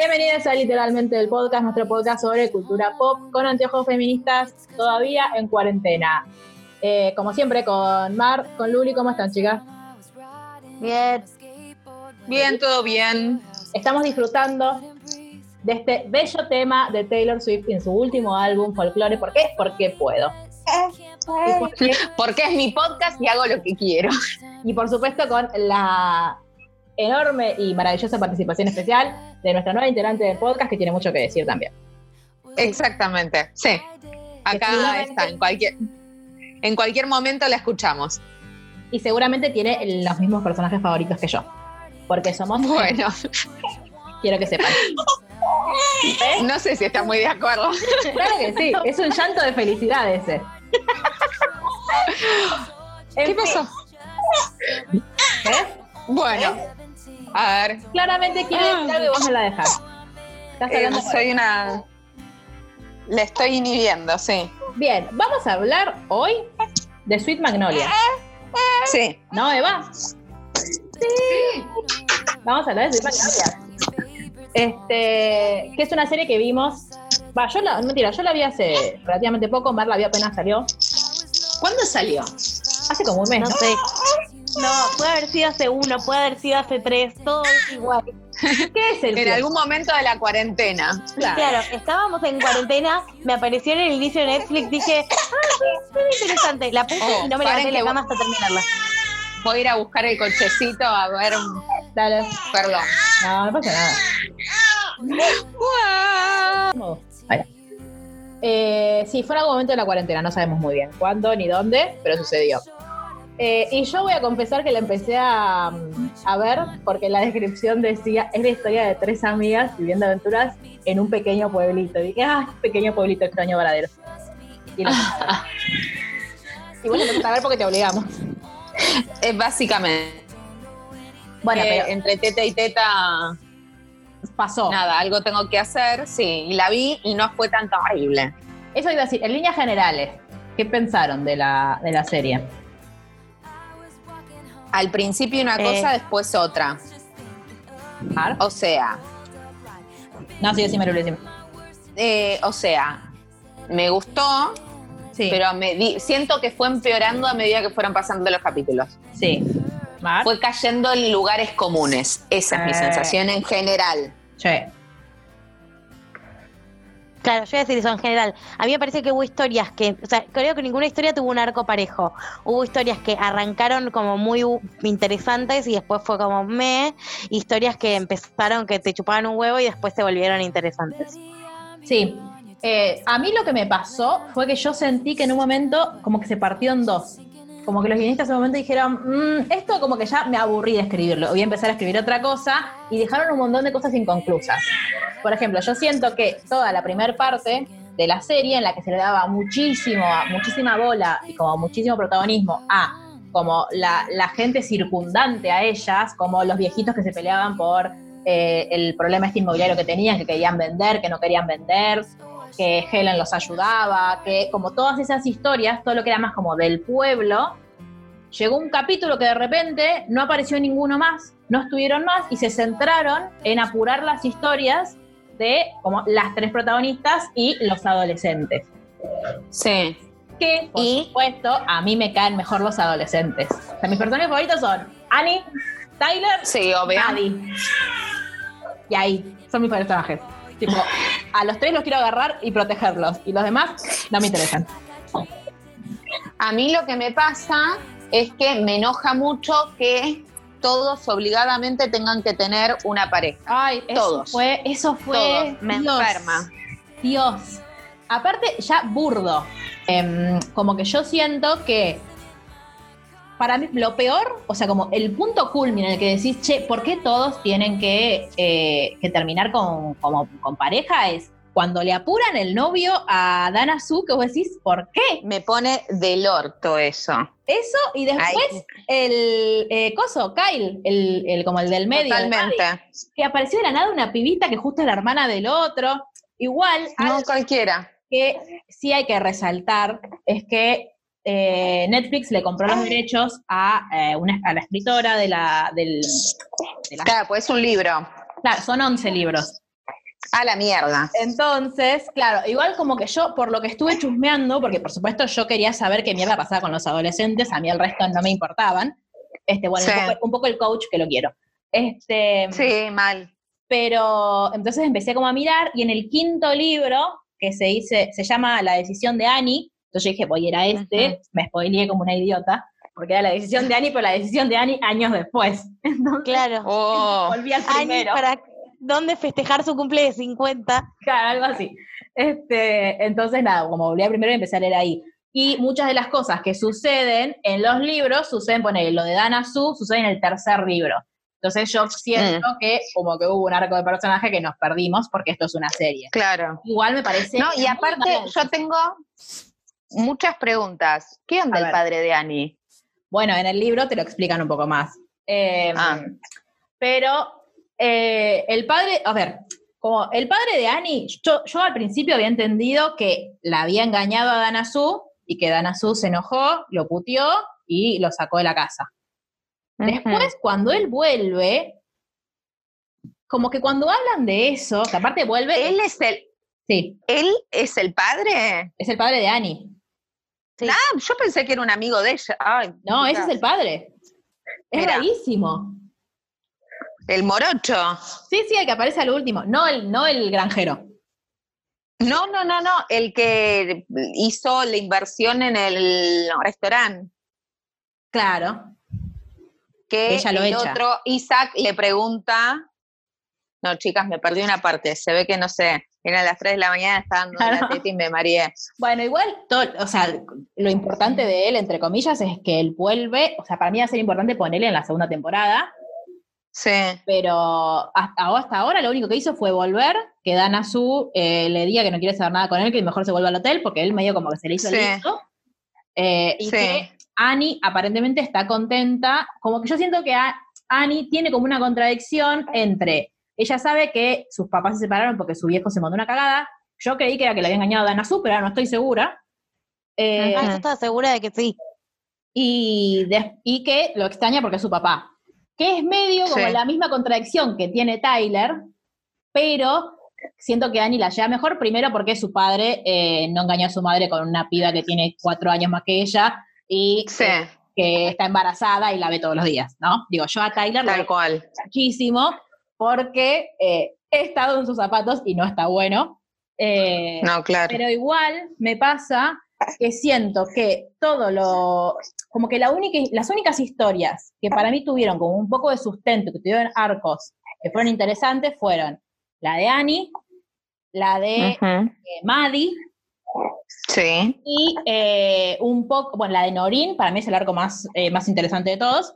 Bienvenidos a Literalmente el Podcast, nuestro podcast sobre cultura pop con anteojos feministas todavía en cuarentena. Eh, como siempre con Mar, con Luli, ¿cómo están chicas? Bien. Bien, todo bien. Estamos disfrutando de este bello tema de Taylor Swift en su último álbum, Folklore. ¿Por qué? Porque puedo. Porque es mi podcast y hago lo que quiero. Y por supuesto con la enorme y maravillosa participación especial de nuestra nueva integrante del podcast que tiene mucho que decir también. Exactamente, sí. Acá está, en cualquier, en cualquier momento la escuchamos. Y seguramente tiene los mismos personajes favoritos que yo. Porque somos, Bueno, quiero que sepan. ¿Eh? no sé si está muy de acuerdo. Claro que sí, es un llanto de felicidad ese. ¿Qué pasó? ¿eh? Bueno, a ver, Claramente quiere decir algo y vos no la dejás. Estás eh, soy una... Le estoy inhibiendo, sí. Bien, vamos a hablar hoy de Sweet Magnolia. Sí. ¿No, Eva? Sí. Vamos a hablar de Sweet Magnolia. Este, que es una serie que vimos. Va, yo la, mentira, yo la vi hace relativamente poco, Mar la vi apenas salió. ¿Cuándo salió? Hace como un mes, No ¿no? sé. No, puede haber sido hace uno, puede haber sido hace tres, todo es igual. ¿Qué es el En algún momento de la cuarentena. Claro, estábamos en cuarentena, me apareció en el inicio de Netflix, dije, ah, se ve interesante. La puse Oh, y no me paren levanté la cama hasta terminarla. Voy a ir a buscar el cochecito a ver... Dale. Perdón. No, no pasa nada. Ahí. Eh, sí, fue en algún momento de la cuarentena, no sabemos muy bien cuándo ni dónde, pero sucedió. Eh, y yo voy a confesar que la empecé a, a ver porque la descripción decía, es la historia de tres amigas viviendo aventuras en un pequeño pueblito. Y dije, ah, pequeño pueblito extraño varadero. Y, la y vos la empezaste a ver porque te obligamos. Es básicamente... Bueno, que pero entre teta y teta... pasó. Nada, algo tengo que hacer, sí, y la vi y no fue tan terrible. Eso iba a decir, en líneas generales, ¿qué pensaron de la, de la serie? Al principio una Eh. cosa, después otra. O sea, No, sí, decime, Luli, decime. eh, o sea, me gustó, Sí, pero me di- siento que fue empeorando a medida que fueron pasando los capítulos. sí. Mar? Fue cayendo en lugares comunes. Esa es mi Eh. sensación en general. Che. Claro, yo voy a decir eso en general. A mí me parece que hubo historias que, o sea, creo que ninguna historia tuvo un arco parejo. Hubo historias que arrancaron como muy interesantes y después fue como me, historias que empezaron que te chupaban un huevo y después se volvieron interesantes. Sí. Eh, a mí lo que me pasó fue que yo sentí que en un momento como que se partió en dos. Como que los guionistas en un momento dijeron, "Mm, esto como que ya me aburrí de escribirlo, voy a empezar a escribir otra cosa y dejaron un montón de cosas inconclusas. Por ejemplo, yo siento que toda la primera parte de la serie en la que se le daba muchísimo, muchísima bola y como muchísimo protagonismo a como la, la gente circundante a ellas, como los viejitos que se peleaban por eh, el problema este inmobiliario que tenían, que querían vender, que no querían vender, que Helen los ayudaba, que como todas esas historias, todo lo que era más como del pueblo, llegó un capítulo que de repente no apareció ninguno más, no estuvieron más y se centraron en apurar las historias de como las tres protagonistas y los adolescentes. Sí. Que, por Y- supuesto, a mí me caen mejor los adolescentes. O sea, mis personajes favoritos son Annie, Tyler, Sí, obvio. Maddie. Y ahí, son mis personajes. Tipo, a los tres los quiero agarrar y protegerlos. Y los demás no me interesan. A mí lo que me pasa es que me enoja mucho que todos obligadamente tengan que tener una pareja. Ay, eso Todos. fue, eso fue. Todos. Me Dios, enferma. Dios. Aparte, ya burdo. Em, como que yo siento que para mí lo peor, o sea, como el punto culmine en el que decís, che, ¿por qué todos tienen que, eh, que terminar con, como, con pareja? Es cuando le apuran el novio a Dana Su, que vos decís, ¿por qué? Me pone del orto eso. Eso, y después Ay. el eh, coso, Kyle, el, el- como el del medio. Totalmente. Que apareció de la nada una pibita que justo es la hermana del otro. Igual, No cualquiera. que sí hay que resaltar es que eh, Netflix le compró los derechos a, eh, una, a la escritora de la, del, de la- Claro, pues es un libro. Claro, son 11 libros. A la mierda. Entonces, claro, igual como que yo, por lo que estuve chusmeando, porque por supuesto yo quería saber qué mierda pasaba con los adolescentes, a mí el resto no me importaban. Este, bueno, Sí. un, poco, un poco el coach que lo quiero. Este, Sí, mal. pero entonces empecé como a mirar y en el quinto libro, que se dice, se llama La decisión de Annie, entonces yo dije, voy a ir a este, me spoileé como una idiota, porque era la decisión de Annie, pero la decisión de Annie años después. Entonces Claro. Oh, volví al Ani, primero. para dónde festejar su cumple de 50. Claro, algo así. Este, entonces, nada, como volví al primero y empecé a leer ahí. Y muchas de las cosas que suceden en los libros suceden, poner lo de Dana Su, sucede en el tercer libro. Entonces yo siento que como que hubo un arco de personaje que nos perdimos porque esto es una serie. claro. Igual me parece... No, y aparte yo tengo muchas preguntas. ¿Qué onda el padre de Annie? Bueno, en el libro te lo explican un poco más. Eh, Ah. Pero eh, el padre, a ver, como el padre de Annie, yo, yo al principio había entendido que la había engañado a Dana Su y que Dana Su se enojó, lo puteó y lo sacó de la casa. Después, cuando él vuelve, como que cuando hablan de eso, que aparte vuelve, ¿Él es el, sí, él es el padre? es el padre de Annie. Sí. Ah, yo pensé que era un amigo de ella. Ay, No, ese es el padre. Es Mirá. rarísimo. El morocho. Sí, sí, el que aparece al último, no el, no el granjero. No, no, no, no. El que hizo la inversión en el restaurante. Claro. Que Ella lo el echa. otro, Isaac, le pregunta. No, chicas, me perdí una parte. Se ve que no sé. Eran las 3 de la mañana, estaba dando Claro. la teta y me mareé. Bueno, igual, todo, o sea, lo importante de él, entre comillas, es que él vuelve, o sea, para mí va a ser importante ponerle en la segunda temporada, Sí. pero hasta, hasta ahora lo único que hizo fue volver, que Dana Su eh, le diga que no quiere saber nada con él, que mejor se vuelva al hotel, porque él medio como que se le hizo Sí. listo. Eh, y Sí. que Annie aparentemente está contenta, como que yo siento que a- Annie tiene como una contradicción entre, ella sabe que sus papás se separaron porque su viejo se mandó una cagada, yo creí que era que le había engañado a Dana Su, pero ahora no estoy segura. Eh, Ah, yo estaba segura de que sí. y, de- y que lo extraña porque es su papá. Que es medio como Sí. la misma contradicción que tiene Tyler, pero siento que Annie la lleva mejor, primero porque su padre eh, no engañó a su madre con una piba que tiene cuatro años más que ella y Sí, que, que está embarazada y la ve todos los días, ¿no? Digo, yo a Tyler tal veo cual. muchísimo porque eh, he estado en sus zapatos y no está bueno. Eh, No, claro. pero igual me pasa que siento que todo lo, como que la única, las únicas historias que para mí tuvieron como un poco de sustento, que tuvieron arcos que fueron interesantes, fueron la de Annie, la de eh, Maddie Sí. y eh, un poco, bueno, la de Norin, para mí es el arco más, eh, más interesante de todos.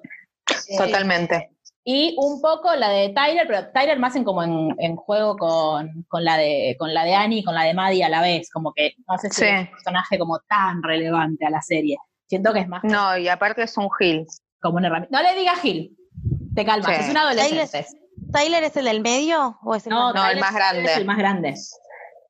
Totalmente. Y un poco la de Tyler, pero Tyler más en como en, en juego con, con la de con la de Annie y con la de Maddie a la vez, como que no sé si Sí. es un personaje como tan relevante a la serie. Siento que es más No, y aparte es un gil. como una herramienta. No le digas Gil, te calmas, Sí. es un adolescente. ¿Tyler es el del medio o es el No, más No, el más grande. Es el más grande.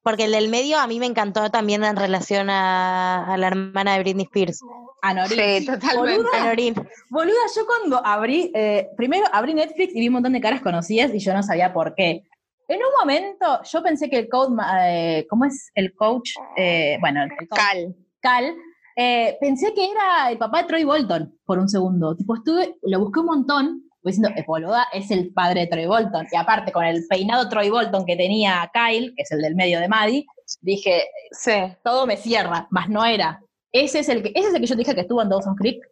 Porque el del medio a mí me encantó también en relación a, a la hermana de Britney Spears, A Norin. Sí, totalmente. a Norin. Boluda, yo cuando abrí, eh, primero abrí Netflix y vi un montón de caras conocidas y yo no sabía por qué. En un momento yo pensé que el coach, eh, ¿cómo es el coach? Eh, bueno, el coach Cal. Cal, eh, pensé que era el papá de Troy Bolton por un segundo. Tipo, estuve, lo busqué un montón, diciendo, eh, boluda, es el padre de Troy Bolton. Y aparte, con el peinado Troy Bolton que tenía Kyle, que es el del medio de Maddie, dije, Sí. todo me cierra, más no era. Ese es el que, ese es el que yo te dije que estuvo en Dawson's Creek.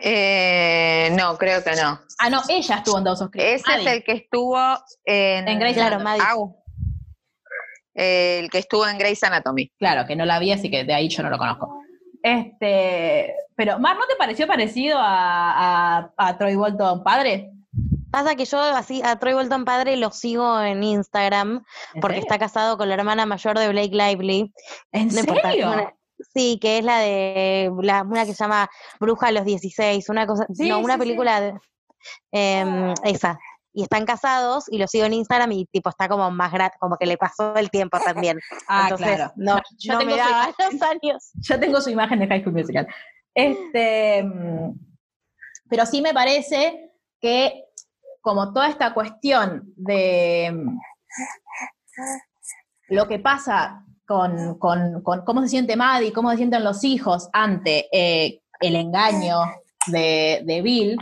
Eh, no, creo que no. Ah, no, ella estuvo en Dawson's Creek. Ese es el que estuvo en. En Grey's Claro, Anatomy. Au. El que estuvo en Grey's Anatomy. Claro, que no la vi, así que de ahí yo no lo conozco. Este, pero, Mar, ¿no te pareció parecido a, a- a Troy Bolton padre? Pasa que yo así a Troy Bolton padre lo sigo en Instagram ¿En porque serio? está casado con la hermana mayor de Blake Lively. ¿En No serio? Sí, que es la de la, una que se llama Bruja a los 16, una cosa, Sí, no, una sí, sí. película de- em, esa. Y están casados y lo sigo en Instagram y tipo está como más grato, como que le pasó el tiempo también. Ah, Entonces, claro. no, Yo no tengo me su daba imagen. los años. Yo tengo su imagen de High School Musical. Este, mm, pero sí me parece que como toda esta cuestión de mm, lo que pasa con, con- con cómo se siente Maddie, cómo se sienten los hijos ante eh, el engaño de, de Bill,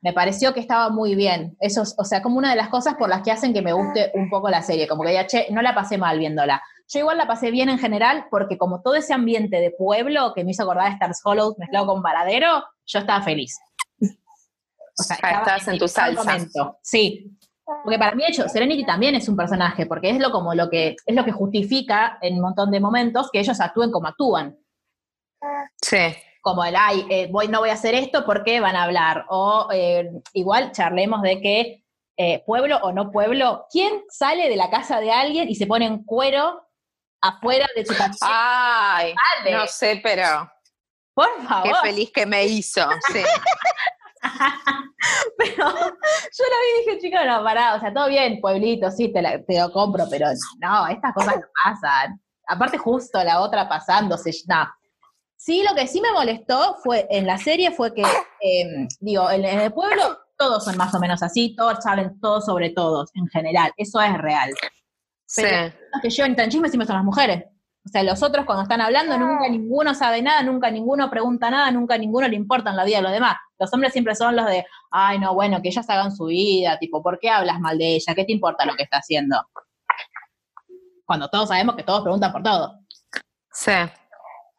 me pareció que estaba muy bien. Eso, es- o sea, como una de las cosas por las que hacen que me guste un poco la serie, como que ya, che, no la pasé mal viéndola. Yo igual la pasé bien en general porque como todo ese ambiente de pueblo que me hizo acordar a Stars Hollow mezclado con Varadero, yo estaba feliz. O sea, Ah, estaba estabas en tu salsa. momento. Sí. Porque para mí, hecho, Serenity también es un personaje, porque es lo como lo que es lo que justifica en un montón de momentos que ellos actúen como actúan. Sí. Como el, ay, eh, voy, no voy a hacer esto porque van a hablar. O eh, igual charlemos de que eh, pueblo o no pueblo, ¿quién sale de la casa de alguien y se pone en cuero afuera de su casa? Ay, no sé, pero Por qué favor. feliz que me hizo. Sí. Pero yo la vi y dije, chica, no, pará, o sea, todo bien, pueblito, sí, te, la- te lo compro, pero no, estas cosas no pasan. Aparte, justo la otra pasándose, no. Sí, lo que sí me molestó fue, en la serie fue que, eh, digo, en, en el pueblo todos son más o menos así, todos saben todo sobre todos, en general, eso es real. Sí. Pero los que llevan tan chisme siempre son las mujeres. O sea, los otros cuando están hablando, nunca ninguno sabe nada, nunca ninguno pregunta nada, nunca ninguno le importa en la vida de los demás. Los hombres siempre son los de, ay, no, bueno, que ellas hagan su vida, tipo, ¿por qué hablas mal de ella? ¿Qué te importa lo que está haciendo? Cuando todos sabemos que todos preguntan por todo. Sí.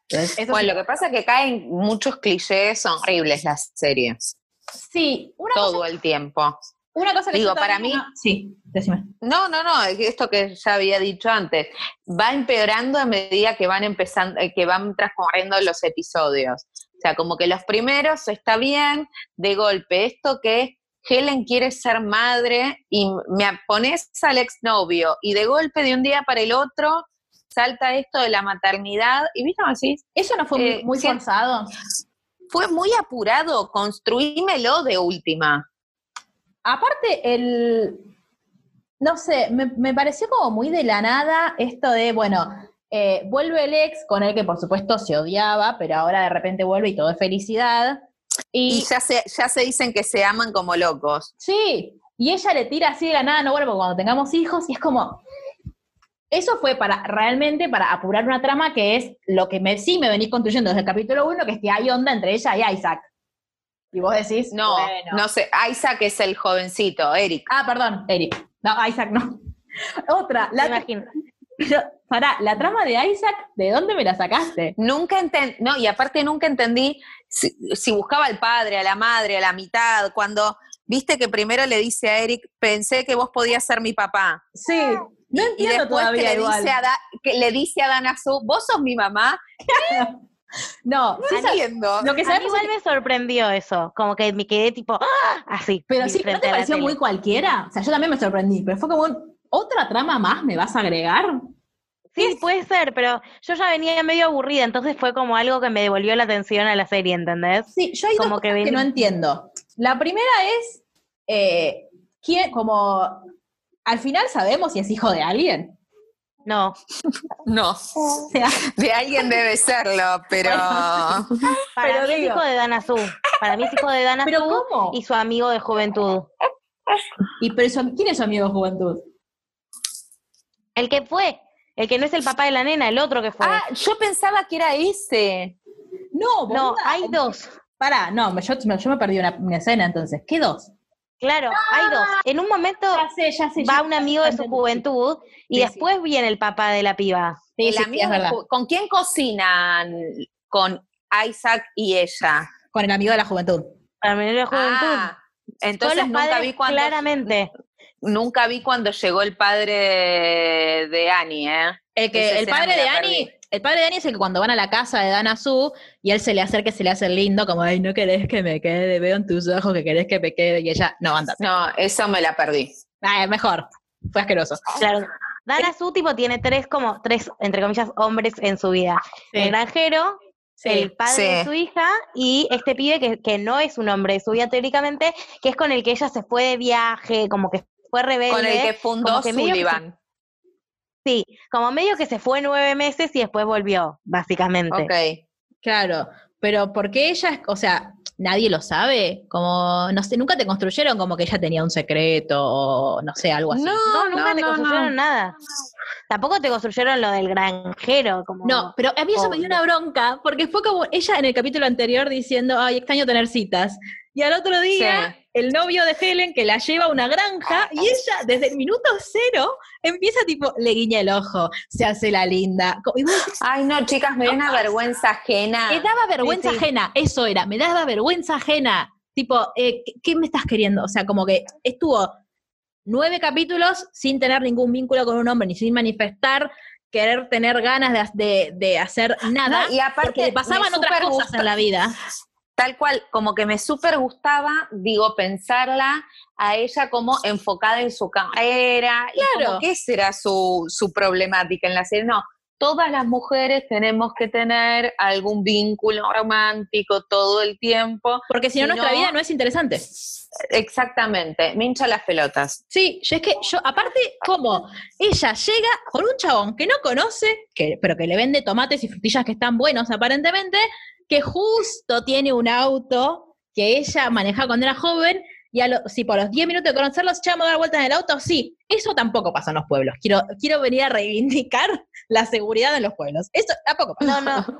Entonces, eso Bueno, sí, lo que pasa es que caen muchos clichés, son horribles las series, sí, una todo cosa, el tiempo. Una cosa que Digo, yo para mí- Sí, decime. No, no, no, esto que ya había dicho antes, va empeorando a medida que van empezando, eh, que van transcurriendo los episodios. O sea, como que los primeros está bien, de golpe, esto que Helen quiere ser madre y me pones al exnovio y de golpe de un día para el otro salta esto de la maternidad y viste así, Eso no fue muy, Eh, muy forzado. fue muy apurado, construímelo de última. Aparte, el. No sé, me, me pareció como muy de la nada esto de, bueno, eh, vuelve el ex con el que por supuesto se odiaba, pero ahora de repente vuelve y todo es felicidad. Y Y, ya se, ya se dicen que se aman como locos. sí, y ella le tira así de la nada, no vuelvo cuando tengamos hijos, y es como. Eso fue para realmente para apurar una trama que es lo que me, sí me venís construyendo desde el capítulo 1, que es que hay onda entre ella y Isaac. Y vos decís, No, bueno. no sé, Isaac es el jovencito, Eric. Ah, perdón, Eric. No, Isaac no. Otra, la, imagino. Pero, pará, la trama de Isaac, ¿de dónde me la sacaste? Nunca entendí, no, y aparte nunca entendí si, si buscaba al padre, a la madre, a la mitad, cuando viste que primero le dice a Eric, pensé que vos podías ser mi papá. Sí, no Y entiendo después que todavía le, igual. dice a Da- que le dice a Dana Su, vos sos mi mamá, No, sí, sa- entiendo. lo que A mí igual me sorprendió eso, como que me quedé tipo, ¡ah! así. pero sí, ¿no te pareció muy cualquiera? O sea, yo también me sorprendí, pero fue como un, ¿otra trama más me vas a agregar? Sí, puede ser, pero yo ya venía medio aburrida, entonces fue como algo que me devolvió la atención a la serie, ¿entendés? Sí, yo hay Como dos cosas que, ven- no entiendo. La primera es, eh, ¿quién, como, al final sabemos si es hijo de alguien. No, No, O sea, de alguien debe serlo, pero para Pero mí es hijo de Dana Su. Para mí es hijo de Dana ¿pero Su cómo? y su amigo de juventud. Y, pero su- ¿Quién es su amigo de juventud? El que fue, el que no es el papá de la nena, el otro que fue. Ah, yo pensaba que era ese. No, no, hay dos. Pará, no, me- yo, me- yo me perdí una, una escena entonces. ¿Qué dos? Claro, hay dos. En un momento Ya sé, ya sé. va ya un amigo de su juventud y Sí, sí. después viene el papá de la piba. Sí, El sí, sí, amigo es de verdad. ju- ¿Con quién cocinan? Con Isaac y ella. Con el amigo de la juventud. Para mí de la juventud. Ah, entonces los nunca padres vi cuando. claramente. nunca vi cuando llegó el padre de Annie, ¿eh? El, que, el padre de Annie, perdí. El padre de Annie es el que cuando van a la casa de Dana Su y él se le acerca y se le hace lindo, como, ay, no querés que me quede, veo en tus ojos que querés que me quede, y ella, no, anda. No, eso me la perdí. Ah, mejor, fue asqueroso. Claro. Dana Su, tipo, tiene tres, como, tres, entre comillas, hombres en su vida. El granjero, el padre de su hija y este pibe que, que no es un hombre de su vida teóricamente, que es con el que ella se fue de viaje, como que fue rebelde. Con el que fundó Sullivan. Sí, como medio que se fue nueve meses y después volvió, básicamente. Ok. Claro, pero porque ella, es- o sea, nadie lo sabe, como, no sé, nunca te construyeron como que ella tenía un secreto o no sé, algo así. No, No, nunca no, te no, construyeron no. nada. Tampoco te construyeron lo del granjero, como No, pero a mí eso me dio una bronca, porque fue como ella en el capítulo anterior diciendo, ay, extraño tener citas. Y al otro día, Sí. el novio de Helen que la lleva a una granja y ella, desde el minuto cero, empieza tipo, le guiña el ojo, se hace la linda. Ay, no, chicas, me dio una vergüenza ajena. me daba vergüenza sí. ajena, eso era, me daba vergüenza ajena. Tipo, eh, ¿qué, qué me estás queriendo? O sea, como que estuvo nueve capítulos sin tener ningún vínculo con un hombre, ni sin manifestar querer tener ganas de, de- de hacer nada, No, y aparte, porque le pasaban otras cosas en la vida. Tal cual, como que me súper gustaba, digo, pensarla a ella como enfocada en su carrera. Y Claro. como esa era su, su problemática en la serie. No, todas las mujeres tenemos que tener algún vínculo romántico todo el tiempo. Porque si no, nuestra vida no es interesante. Exactamente, me hincha las pelotas. Sí, yo es que yo, aparte, como ella llega con un chabón que no conoce, que, pero que le vende tomates y frutillas que están buenos aparentemente, que justo tiene un auto que ella manejaba cuando era joven, y a lo- si por los 10 minutos de conocerlos echamos a dar vueltas en el auto, sí, eso tampoco pasa en los pueblos. Quiero, quiero venir a reivindicar la seguridad en los pueblos. Eso tampoco pasa. No, no.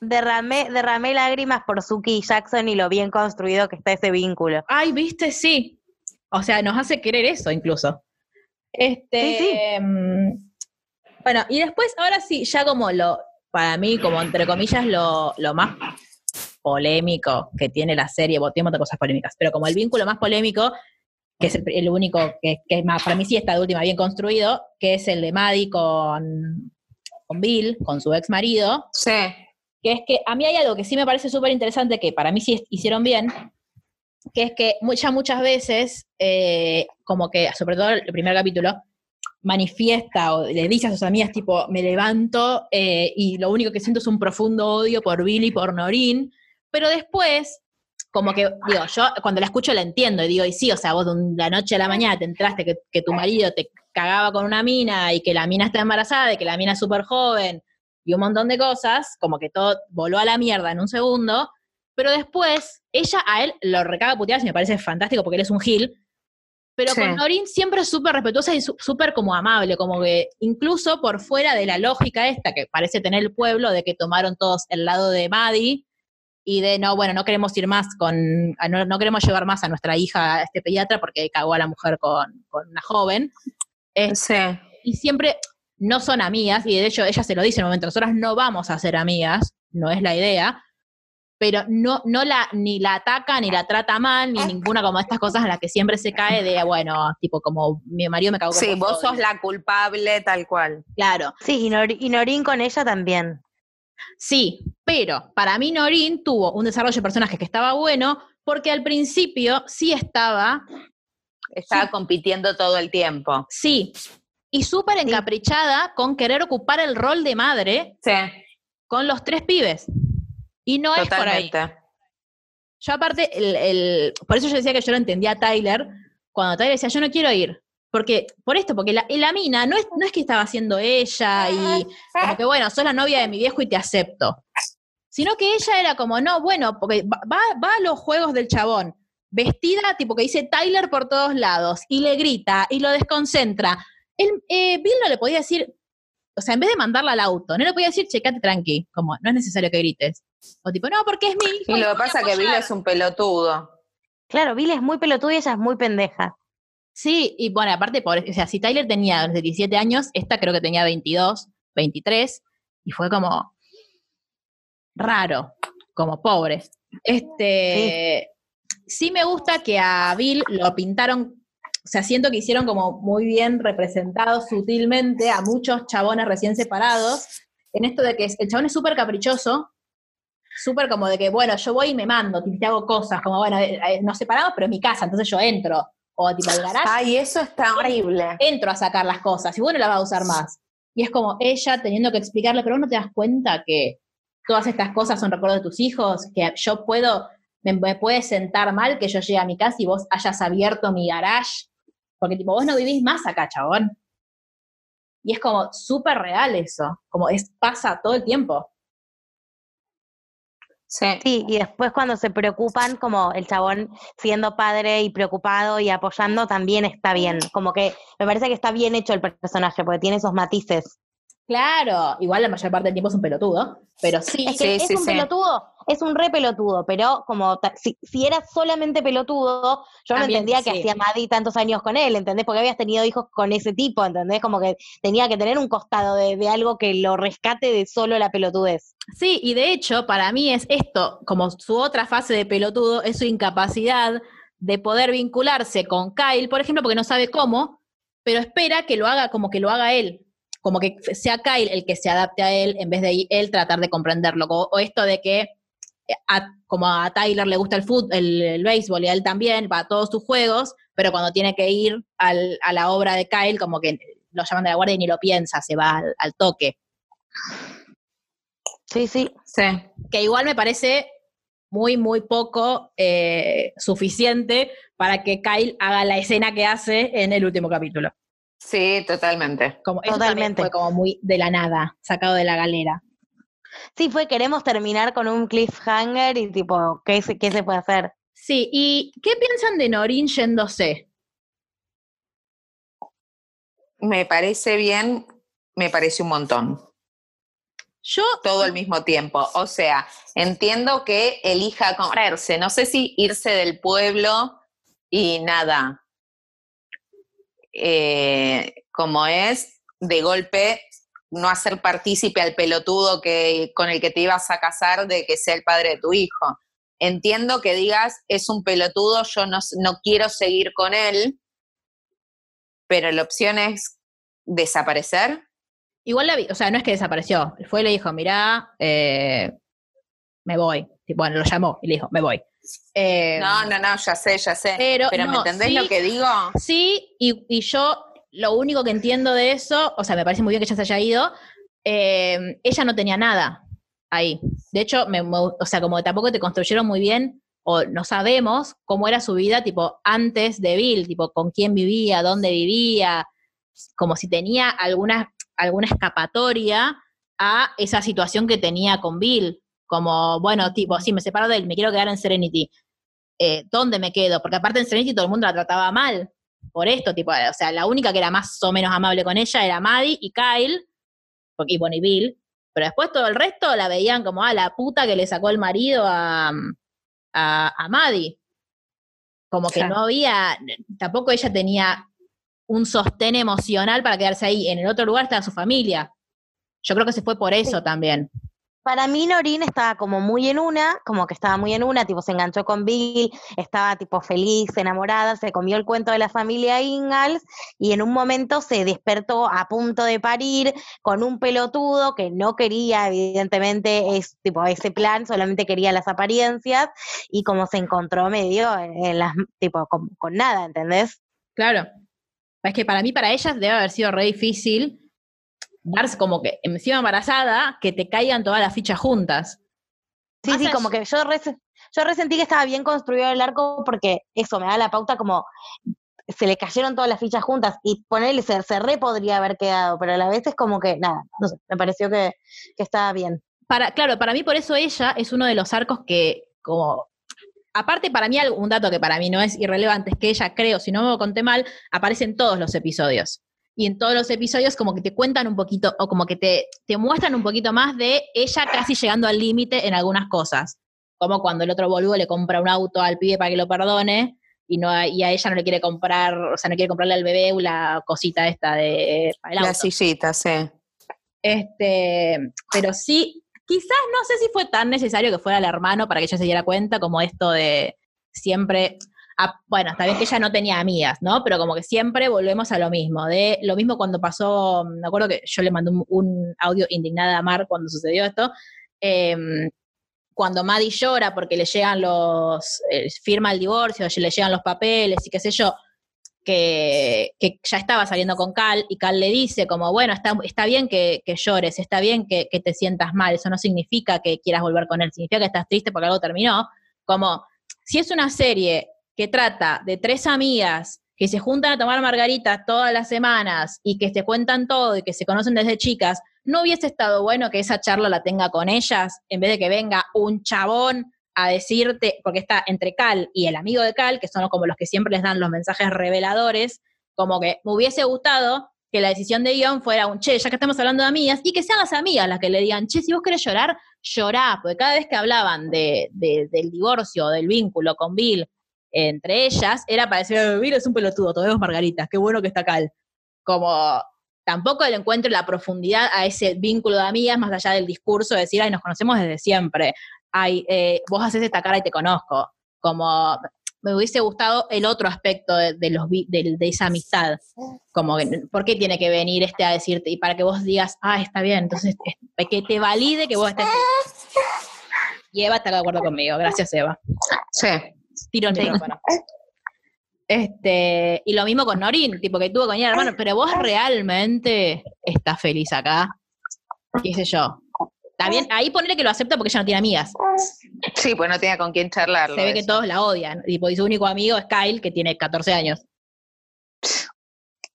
Derramé, derramé lágrimas por Suki y Jackson y lo bien construido que está ese vínculo. Ay, viste, sí. O sea, nos hace querer eso incluso. Este, Sí, sí. mm, bueno, y después, ahora sí, ya como lo, para mí, como entre comillas, lo, lo más polémico que tiene la serie, tiene otras cosas polémicas, pero como el vínculo más polémico, que es el, el único que, que más, para mí sí está de última bien construido, que es el de Maddie con, con Bill, con su ex marido, Sí. que es que a mí hay algo que sí me parece súper interesante, que para mí sí hicieron bien, que es que muchas, muchas veces, eh, como que, sobre todo el primer capítulo, manifiesta o le dice a sus amigas, tipo, me levanto eh, y lo único que siento es un profundo odio por Billy y por Norin, pero después, como que, digo, yo cuando la escucho la entiendo y digo, y sí, o sea, vos de la noche a la mañana te entraste que, que tu marido te cagaba con una mina y que la mina está embarazada y que la mina es súper joven y un montón de cosas, como que todo voló a la mierda en un segundo, pero después ella a él lo recaga puteadas y me parece fantástico porque él es un gil, pero Sí. con Norin siempre es súper respetuosa y súper como amable, como que incluso por fuera de la lógica esta que parece tener el pueblo de que tomaron todos el lado de Maddie y de no, bueno, no queremos ir más con, no, no queremos llevar más a nuestra hija a este pediatra porque cagó a la mujer con, con una joven. Eh, Sí. y siempre no son amigas, y de hecho ella se lo dice en un momento, nosotras no vamos a ser amigas, no es la idea, pero no, no la, ni la ataca, ni la trata mal, ni ninguna como estas cosas en las que siempre se cae de, bueno, tipo como mi marido me cagó Sí, vos todo". sos la culpable tal cual. Claro, Sí, y, Nor- y Norín con ella también. sí, pero para mí Norin tuvo un desarrollo de personajes que estaba bueno, porque al principio sí estaba, Estaba compitiendo todo el tiempo. sí, y súper encaprichada con querer ocupar el rol de madre Sí, con los tres pibes. Y no es por ahí. Yo aparte, el, el- por eso yo decía que yo lo entendía a Tyler, cuando Tyler decía, yo no quiero ir. Porque, por esto, porque la, la mina no es, no es que estaba haciendo ella y como que, bueno, sos la novia de mi viejo y te acepto. Sino que ella era como, no, bueno, porque va, a los juegos del chabón, vestida, tipo que dice Tyler por todos lados, y le grita y lo desconcentra. Él, eh, Bill no le podía decir, o sea, en vez de mandarla al auto, no le podía decir, checate tranqui, como, no es necesario que grites. O tipo, no, porque es mi hijo. Y lo que pasa es que Bill apoyar". es un pelotudo. Claro, Bill es muy pelotudo y ella es muy pendeja. Sí, y bueno, aparte, por, o sea, si Tyler tenía desde 17 años, esta creo que tenía 22, 23, y fue como raro, como pobre. Este, sí. me gusta que a Bill lo pintaron o sea, siento que hicieron como muy bien representados sutilmente a muchos chabones recién separados, en esto de que el chabón es súper caprichoso, súper como de que, bueno, yo voy y me mando, te hago cosas, como, bueno, eh, eh, nos separamos, pero en mi casa, entonces yo entro, o tipo al garaje, Ay, eso está horrible. entro a sacar las cosas, y bueno, la va a usar más. Y es como ella teniendo que explicarle, pero vos no te das cuenta que todas estas cosas son recuerdos de tus hijos, que yo puedo, me, me puede sentar mal que yo llegue a mi casa y vos hayas abierto mi garage, porque tipo, vos no vivís más acá, chabón. Y es como súper real eso, como es, pasa todo el tiempo. Sí. Sí, y después cuando se preocupan, como el chabón siendo padre y preocupado y apoyando, también está bien. Como que me parece que está bien hecho el personaje, porque tiene esos matices. Claro, igual la mayor parte del tiempo es un pelotudo, pero sí, Es que Sí, es sí, un sí. pelotudo, es un re pelotudo, pero como si, si era solamente pelotudo, yo no entendía que hacía Maddie tantos años con él, ¿entendés? Porque habías tenido hijos con ese tipo, ¿entendés? Como que tenía que tener un costado de, de algo que lo rescate de solo la pelotudez. Sí, y de hecho, para mí es esto, como su otra fase de pelotudo, es su incapacidad de poder vincularse con Kyle, por ejemplo, porque no sabe cómo, pero espera que lo haga como que lo haga él, como que sea Kyle el que se adapte a él en vez de él tratar de comprenderlo. O, o esto de que eh, a- como a Tyler le gusta el fútbol, el, el béisbol y a él también, va a todos sus juegos, pero cuando tiene que ir al- a la obra de Kyle, como que lo llaman de la guardia y ni lo piensa, se va al- al toque. Sí, sí. Sí. que igual me parece muy, muy poco eh, suficiente para que Kyle haga la escena que hace en el último capítulo. Sí, totalmente. Como, Totalmente. fue como muy de la nada, sacado de la galera. Sí, fue queremos terminar con un cliffhanger y tipo, ¿qué se, qué se puede hacer? Sí, ¿y qué piensan de Norin yéndose? Me parece bien, me parece un montón. Yo, Todo al mismo tiempo. O sea, entiendo que elija correrse. No sé si irse del pueblo y nada. Eh, como es, de golpe, no hacer partícipe al pelotudo que, con el que te ibas a casar de que sea el padre de tu hijo. Entiendo que digas, es un pelotudo, yo no, no quiero seguir con él, pero la opción es desaparecer. igual la vi, o sea, no es que desapareció, fue y le dijo, mirá, eh, me voy. Bueno, lo llamó y le dijo, me voy. Eh, No, no, no, ya sé, ya sé. Pero, Pero, ¿me entendés sí. lo que digo? Sí, y, y yo lo único que entiendo de eso, o sea, me parece muy bien que ella se haya ido, eh, ella no tenía nada ahí. De hecho, me- me- o sea, como tampoco te construyeron muy bien, o no sabemos cómo era su vida, tipo, antes de Bill, tipo, con quién vivía, dónde vivía, como si tenía alguna, alguna escapatoria a esa situación que tenía con Bill. Como, bueno, tipo, sí, me separo de él, me quiero quedar en Serenity. Eh, ¿Dónde me quedo? Porque aparte en Serenity todo el mundo la trataba mal por esto, tipo, o sea, la única que era más o menos amable con ella era Maddie y Kyle, porque, y bueno, y Bill, pero después todo el resto la veían como, ah, la puta que le sacó el marido a, a, a Maddie. Como que Claro. no había, tampoco ella tenía un sostén emocional para quedarse ahí. En el otro lugar estaba su familia. Yo creo que se fue por eso también. Para mí Norin estaba como muy en una, como que estaba muy en una, tipo se enganchó con Bill, estaba tipo feliz, enamorada, se comió el cuento de la familia Ingalls y en un momento se despertó a punto de parir con un pelotudo que no quería evidentemente es tipo ese plan, solamente quería las apariencias y como se encontró medio en, las tipo con, con nada, ¿entendés? Claro. Es que para mí, para ellas, debe haber sido re difícil darse como que encima embarazada, que te caigan todas las fichas juntas. Sí, sí, como que yo yo resentí que estaba bien construido el arco porque eso me da la pauta como se le cayeron todas las fichas juntas y ponerle se, se re podría haber quedado, pero a la vez es como que nada, no sé, me pareció que, que estaba bien. Para, claro, para mí por eso ella es uno de los arcos que, como, aparte para mí un dato que para mí no es irrelevante, es que ella, creo, si no me conté mal, aparece en todos los episodios. Y en todos los episodios como que te cuentan un poquito, o como que te, te muestran un poquito más de ella casi llegando al límite en algunas cosas. Como cuando el otro boludo le compra un auto al pibe para que lo perdone, y no a- y a ella no le quiere comprar, o sea, no quiere comprarle al bebé la cosita esta de para el La sillita, sí. Este, pero sí, quizás no sé si fue tan necesario que fuera el hermano para que ella se diera cuenta como esto de siempre. Bueno, está bien que ella no tenía amigas, ¿no? Pero como que siempre volvemos a lo mismo, de lo mismo cuando pasó, me acuerdo que yo le mandé un, audio indignada a Mar cuando sucedió esto, em, cuando Maddie llora porque le llegan los, eh, firma el divorcio, le llegan los papeles y qué sé yo, que, que ya estaba saliendo con Cal y Cal le dice como, bueno, está, está bien que, que llores, está bien que, que te sientas mal, eso no significa que quieras volver con él, significa que estás triste porque algo terminó, como si es una serie que trata de tres amigas que se juntan a tomar margaritas todas las semanas y que se cuentan todo y que se conocen desde chicas, ¿no hubiese estado bueno que esa charla la tenga con ellas en vez de que venga un chabón a decirte, porque está entre Cal y el amigo de Cal, que son como los que siempre les dan los mensajes reveladores, como que me hubiese gustado que la decisión de guion fuera un, che, ya que estamos hablando de amigas, y que sean las amigas las que le digan, che, si vos querés llorar, llorá, porque cada vez que hablaban de, de- del divorcio, del vínculo con Bill, entre ellas, era para decir, "Eh, Bill es un pelotudo, tomemos margaritas, qué bueno que está Cal. Como tampoco le encuentro la profundidad a ese vínculo de amigas, más allá del discurso de decir, ay, nos conocemos desde siempre, ay, eh, vos haces esta cara y te conozco. Como me hubiese gustado el otro aspecto de, de los, de, de esa amistad. Como, ¿por qué tiene que venir este a decirte? Y para que vos digas, ah, está bien, entonces eh, que te valide que vos estés. Y Eva está de acuerdo conmigo. Gracias, Eva. Sí. Tiro el Sí. micrófono. Este, y lo mismo con Norin, tipo que tuvo con ella, hermano, pero vos realmente estás feliz acá. ¿Qué sé yo? Bien, ahí ponerle que lo acepta porque ella no tiene amigas. Sí, pues no tenía con quién charlarlo. Se ve que eso. todos la odian. Tipo, y su único amigo es Kyle, que tiene 14 años.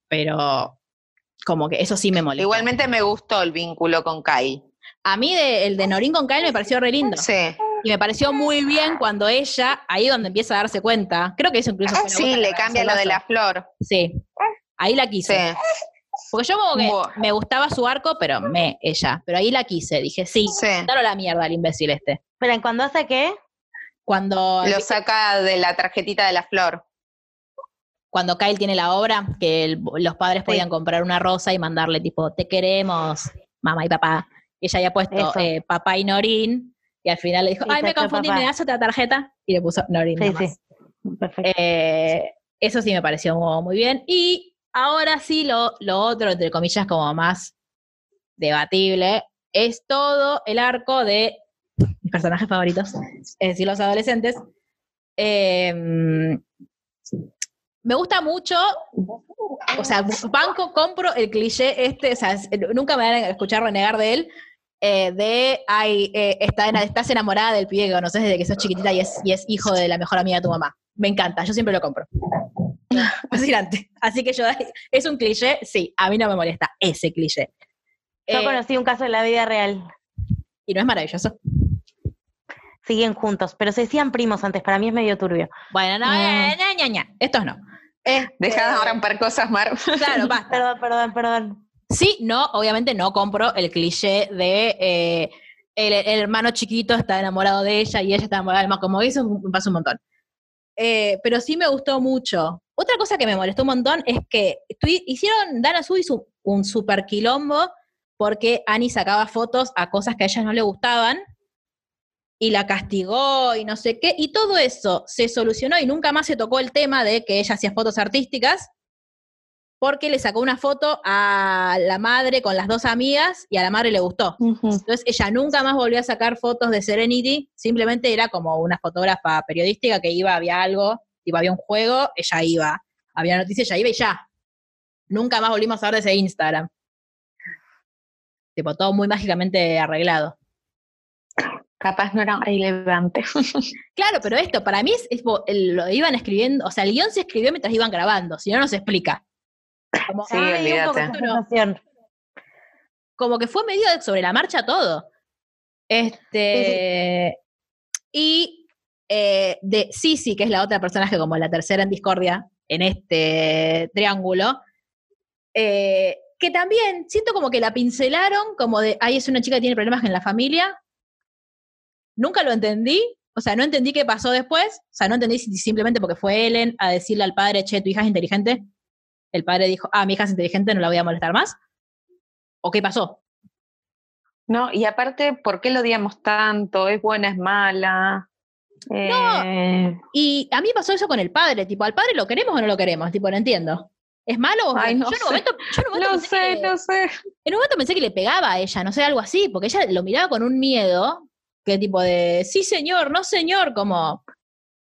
Pero como que eso sí me molesta. Igualmente me gustó el vínculo con Kai. A mí de- el de Norin con Kyle me pareció re lindo. Sí. Y me pareció muy bien cuando ella, ahí donde empieza a darse cuenta, creo que eso incluso fue una Sí, le cambia lo de la flor. Sí. Ahí la quise. Sí. Porque yo como que Buah. me gustaba su arco, pero me, ella. Pero ahí la quise. Dije, sí, Sí. claro la mierda el imbécil este. Pero cuando hace qué? Cuando, Lo saca de la tarjetita de la flor. cuando Kyle tiene la obra, que el- los padres podían comprar una rosa y mandarle tipo, te queremos, mamá y papá. Ella había puesto eh, papá y Norin, y al final le dijo, Sí, ay, me confundí, papá. ¿me das otra tarjeta? Y le puso Norin. Sí, nomás. sí. Perfecto. Eh, eso sí me pareció mu- muy bien. Y ahora sí, lo, lo otro, entre comillas, como más debatible, es todo el arco de mis personajes favoritos, es decir, los adolescentes. Eh, me gusta mucho, o sea, banco, compro el cliché este, o sea, nunca me van a escuchar renegar de él, eh, de, ay, eh, está en- estás enamorada del pibe que conoces desde que sos chiquitita y es, y es hijo de la mejor amiga de tu mamá. Me encanta, yo siempre lo compro. Fascinante. Así que yo, ¿es un cliché? Sí, a mí no me molesta ese cliché. Yo Eh, conocí un caso en la vida real. y no es maravilloso. Siguen juntos, pero se decían primos antes. Para mí es medio turbio. Bueno, no, Mm. ña, ña, ña. estos no. Este, Deja de romper cosas, Mar. Claro, basta. Perdón, perdón, perdón. Sí, no, obviamente no compro el cliché de eh, el, hermano chiquito está enamorado de ella y ella está enamorada del más como eso me pasa un montón. Eh, pero sí me gustó mucho. Otra cosa que me molestó un montón es que hicieron, Dana hizo un super quilombo porque Annie sacaba fotos a cosas que a ella no le gustaban y la castigó y no sé qué, y todo eso se solucionó y nunca más se tocó el tema de que ella hacía fotos artísticas porque le sacó una foto a la madre con las dos amigas y a la madre le gustó. Entonces ella nunca más volvió a sacar fotos de Serenity, simplemente era como una fotógrafa periodística que iba, había algo, tipo había un juego, ella iba, había noticias, ella iba y ya. Nunca más volvimos a ver de ese Instagram. Tipo, todo muy mágicamente arreglado. Capaz no era relevante. Claro, pero esto, para mí, es, lo iban escribiendo, o sea, el guion se escribió mientras iban grabando, si no, no se explica. Como, Sí, Ah, olvídate. sensación. como que fue medio sobre la marcha todo. Este. Y eh, de Sisi, que es la otra personaje, como la tercera en discordia, en este triángulo, eh, que también siento como que la pincelaron, como de, ay, es una chica que tiene problemas en la familia. Nunca lo entendí. O sea, no entendí qué pasó después. O sea, no entendí si simplemente porque fue Ellen a decirle al padre, che, tu hija es inteligente. El padre dijo, ah, mi hija es inteligente, no la voy a molestar más. ¿O qué pasó? No, y aparte, ¿por qué lo odiamos tanto? ¿Es buena, es mala? Eh, Y a mí pasó eso con el padre, tipo, ¿al padre lo queremos o no lo queremos? Tipo, no entiendo. ¿Es malo? Ay, no yo, en un sé. momento, yo en un momento no pensé sé, que- no sé. en un momento pensé que le pegaba a ella, no sé, algo así, porque ella lo miraba con un miedo, que tipo de, sí señor, no señor, como...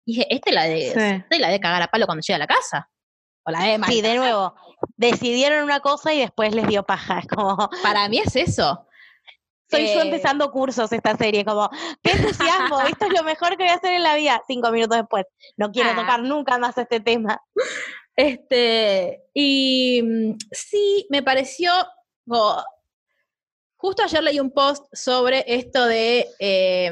Y dije, este la de, Sí. este la de cagar a palo cuando llega a la casa. O la de Sí, de nuevo, decidieron una cosa y después les dio paja. Es como, Para mí es eso. soy yo Eh, empezando cursos esta serie, como, qué entusiasmo, esto es lo mejor que voy a hacer en la vida. Cinco minutos después, no quiero Ah. tocar nunca más este tema. Este, y mm, sí, me pareció. justo ayer leí un post sobre esto de, eh,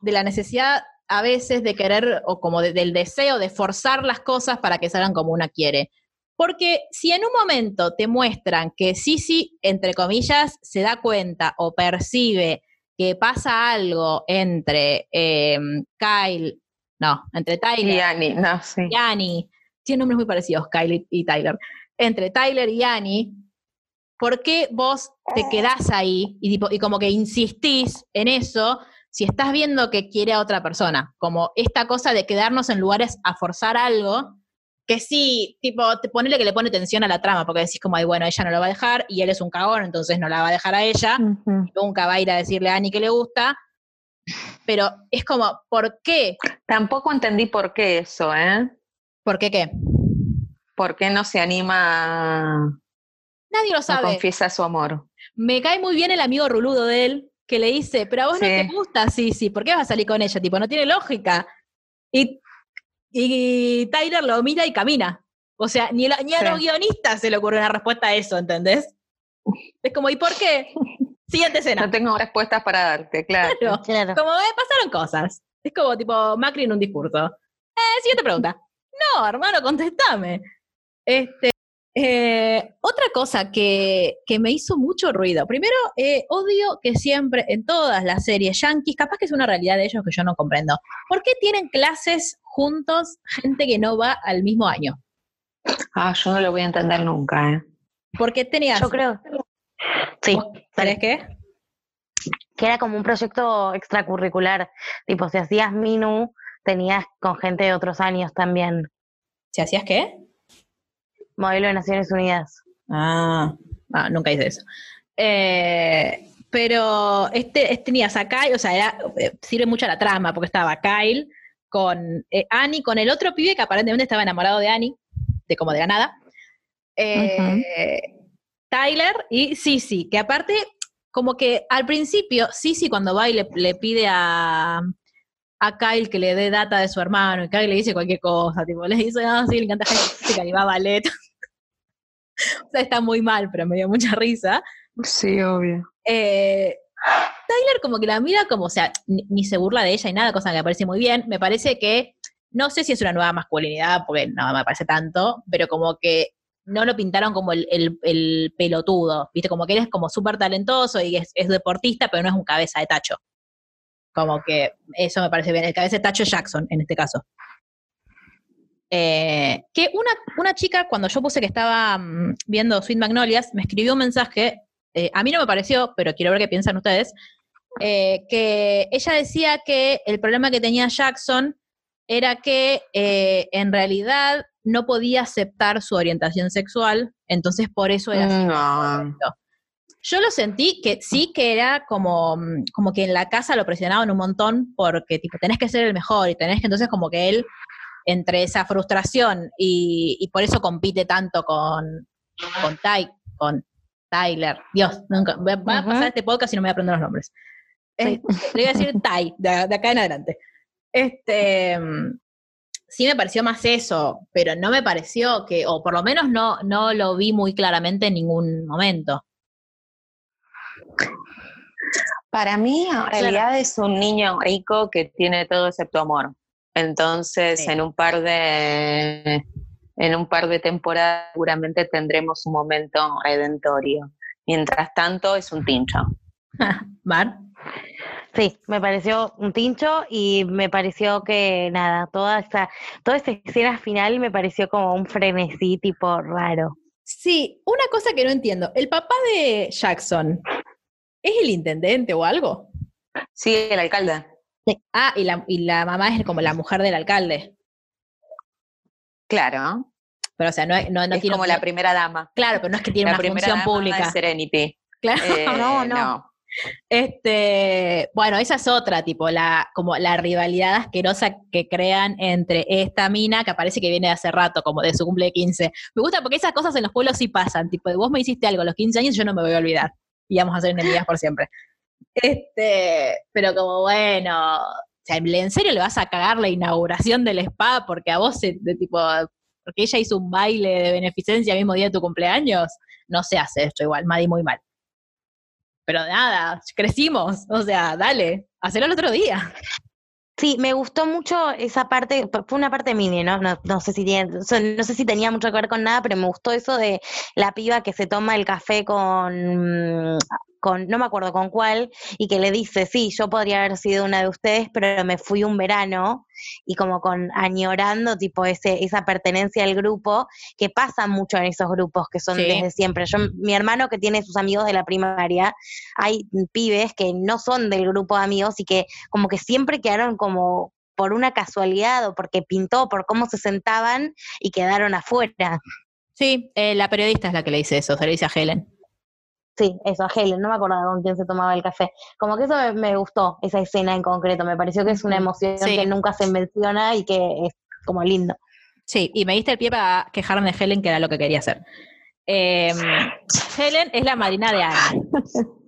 de la necesidad a veces de querer, o como de- del deseo de forzar las cosas para que salgan como una quiere. Porque si en un momento te muestran que Sisi, entre comillas, se da cuenta o percibe que pasa algo entre eh, Kyle, no, entre Tyler Y Annie, no, sí. y Annie, tienen nombres muy parecidos, Kylie y Tyler, entre Tyler y Annie, ¿por qué vos te quedás ahí y, tipo, y como que insistís en eso si estás viendo que quiere a otra persona? Como esta cosa de quedarnos en lugares a forzar algo, que sí, tipo, te ponele que le pone tensión a la trama, porque decís como, ay, bueno, ella no lo va a dejar y él es un cagón, entonces no la va a dejar a ella, nunca va a ir a decirle a Annie que le gusta, pero es como, ¿por qué? Tampoco entendí por qué eso, ¿eh? ¿Por qué qué? ¿Por qué no se anima, Nadie lo no sabe. confiesa su amor? Me cae muy bien el amigo ruludo de él, que le dice, pero a vos no te gusta, sí, sí, ¿por qué vas a salir con ella? Tipo, no tiene lógica. Y, y Tyler lo mira y camina. O sea, ni, la- ni a Sí. los guionistas se le ocurre una respuesta a eso, ¿entendés? Es como, ¿y por qué? Siguiente escena. No tengo respuestas para darte, claro. Claro. Claro. Como, eh, pasaron cosas. Es como, tipo, Macri en un discurso. Eh, siguiente pregunta. No, hermano, contestame. Este, eh, otra cosa que, que me hizo mucho ruido. Primero, eh, odio que siempre en todas las series yankees, capaz que es una realidad de ellos que yo no comprendo. ¿Por qué tienen clases juntos gente que no va al mismo año? Ah, yo no lo voy a entender nunca, ¿eh? Porque tenías. Yo creo. Sí, ¿Sabes qué? que era como un proyecto extracurricular. Tipo, si hacías Minu, tenías con gente de otros años también. ¿Si hacías qué? Modelo de Naciones Unidas. Ah, ah, nunca hice eso. Eh, pero este, este tenías a Kyle, o sea, era- eh, sirve mucho a la trama, porque estaba Kyle con eh, Annie, con el otro pibe que aparentemente estaba enamorado de Annie, de como de la nada. Eh, Tyler y Sisi, que aparte, como que al principio, Sisi cuando va y le, pide a, a Kyle que le dé data de su hermano, y Kyle le dice cualquier cosa, tipo, le dice, ah, sí, le encanta Musical", y va a ballet. o sea, está muy mal, pero me dio mucha risa. Sí, obvio. Eh, Tyler como que la mira como, o sea, ni, ni se burla de ella y nada, cosa que me parece muy bien. Me parece que, no sé si es una nueva masculinidad, porque no me parece tanto, pero como que no lo pintaron como el, el- el pelotudo, ¿viste? Como que él es como súper talentoso y es, es deportista, pero no es un cabeza de tacho. Como que eso me parece bien. El cabeza de tacho es Jackson, en este caso. Eh, que una, una chica, cuando yo puse que estaba mm, viendo Sweet Magnolias, me escribió un mensaje, eh, a mí no me pareció, pero quiero ver qué piensan ustedes, eh, que ella decía que el problema que tenía Jackson era que en realidad no podía aceptar su orientación sexual, entonces por eso era así. No. Yo lo sentí que sí que era como, mm, como que en la casa lo presionaban un montón porque tipo tenés que ser el mejor y tenés que entonces como que él entre esa frustración y, y por eso compite tanto con, con, Ty, con Tyler. Dios, nunca, va va a pasar este podcast y no me voy a aprender los nombres. Sí. Este, le voy a decir Ty, de, de acá en adelante. Este, sí me pareció más eso, pero no me pareció que, o por lo menos no, no lo vi muy claramente en ningún momento. Para mí, en realidad es un niño rico que tiene todo excepto amor. Entonces, Sí. en un par de en un par de temporadas seguramente tendremos un momento redentorio. Mientras tanto, es un tincho. Mar. Sí, me pareció un tincho y me pareció que nada, toda esa, toda esa escena final me pareció como un frenesí tipo raro. Sí, una cosa que no entiendo. ¿El papá de Jackson es el intendente o algo? Sí, el alcalde. Ah, y la, y la mamá es como la mujer del alcalde. Claro. Pero, o sea, no, no, no es tiene como la primera dama. Claro, pero no es que tiene la una primera función dama pública. de Serenity. Claro. Eh, No, no. Este, bueno, esa es otra, tipo, la, como la rivalidad asquerosa que crean entre esta mina que parece que viene de hace rato, como de su cumple de 15. Me gusta porque esas cosas en los pueblos sí pasan, tipo, vos me hiciste algo a los 15 años, yo no me voy a olvidar. Y vamos a ser enemigas por siempre. Este, pero como bueno, ¿en serio le vas a cagar la inauguración del spa porque a vos, se- de tipo, porque ella hizo un baile de beneficencia el mismo día de tu cumpleaños? No se hace esto igual, Madi, muy mal. Pero nada, crecimos, o sea, dale, hacelo el otro día. Sí, me gustó mucho esa parte, fue una parte mini, ¿no? No, no sé si tiene, no sé si tenía mucho que ver con nada, pero me gustó eso de la piba que se toma el café con, con, no me acuerdo con cuál, y que le dice, sí, yo podría haber sido una de ustedes, pero me fui un verano, y como con añorando tipo ese, esa pertenencia al grupo, que pasa mucho en esos grupos que son Sí. desde siempre. Yo, mi hermano que tiene sus amigos de la primaria, hay pibes que no son del grupo de amigos y que como que siempre quedaron como por una casualidad o porque pintó por cómo se sentaban y quedaron afuera. Sí, eh, la periodista es la que le dice eso, se le dice a Helen. Sí, eso, a Helen, no me acordaba con quién se tomaba el café. Como que eso me, me gustó, esa escena en concreto, me pareció que es una emoción Sí. que nunca se menciona y que es como lindo. Sí, y me diste el pie para quejarme de Helen, que era lo que quería hacer. Eh, Helen es la madrina de Ana,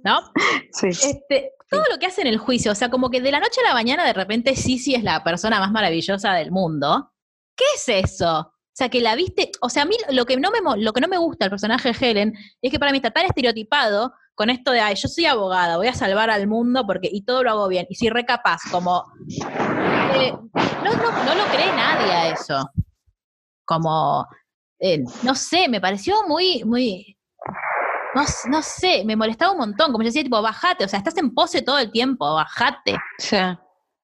¿no? Sí. Este, todo lo que hace en el juicio, o sea, como que de la noche a la mañana de repente Sisi es la persona más maravillosa del mundo. ¿Qué es eso? O sea, que la viste, o sea, a mí lo que no me lo que no me gusta del personaje de Helen es que para mí está tan estereotipado con esto de, ay, yo soy abogada, voy a salvar al mundo porque y todo lo hago bien. Y si recapaz, como eh, no, no, no lo cree nadie a eso. Como, eh, no sé, me pareció muy, muy, no, no sé, me molestaba un montón, como yo decía, tipo, bajate, o sea, estás en pose todo el tiempo, bajate. Sí.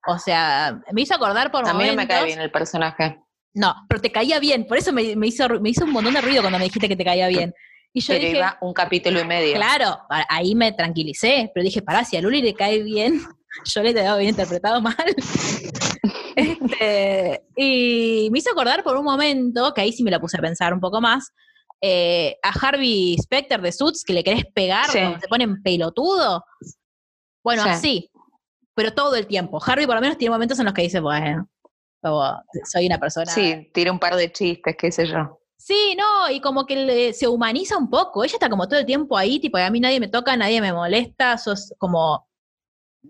O sea, me hizo acordar por A mí no momentos. me cae bien el personaje. No, pero te caía bien, por eso me, me hizo, me hizo un montón de ruido cuando me dijiste que te caía bien. Y yo pero dije, iba un capítulo y medio. claro, ahí me tranquilicé, pero dije, pará, si a Luli le cae bien, yo le he bien interpretado mal. Este, y me hizo acordar por un momento, que ahí sí me la puse a pensar un poco más, eh, a Harvey Specter de Suits, que le querés pegar Sí. cuando se ponen pelotudo. Bueno, Sí. así, pero todo el tiempo. Harvey por lo menos tiene momentos en los que dice, bueno, como, soy una persona Sí, tira un par de chistes, qué sé yo. Sí, no, y como que le- se humaniza un poco. Ella está como todo el tiempo ahí, tipo, a mí nadie me toca, nadie me molesta, sos como,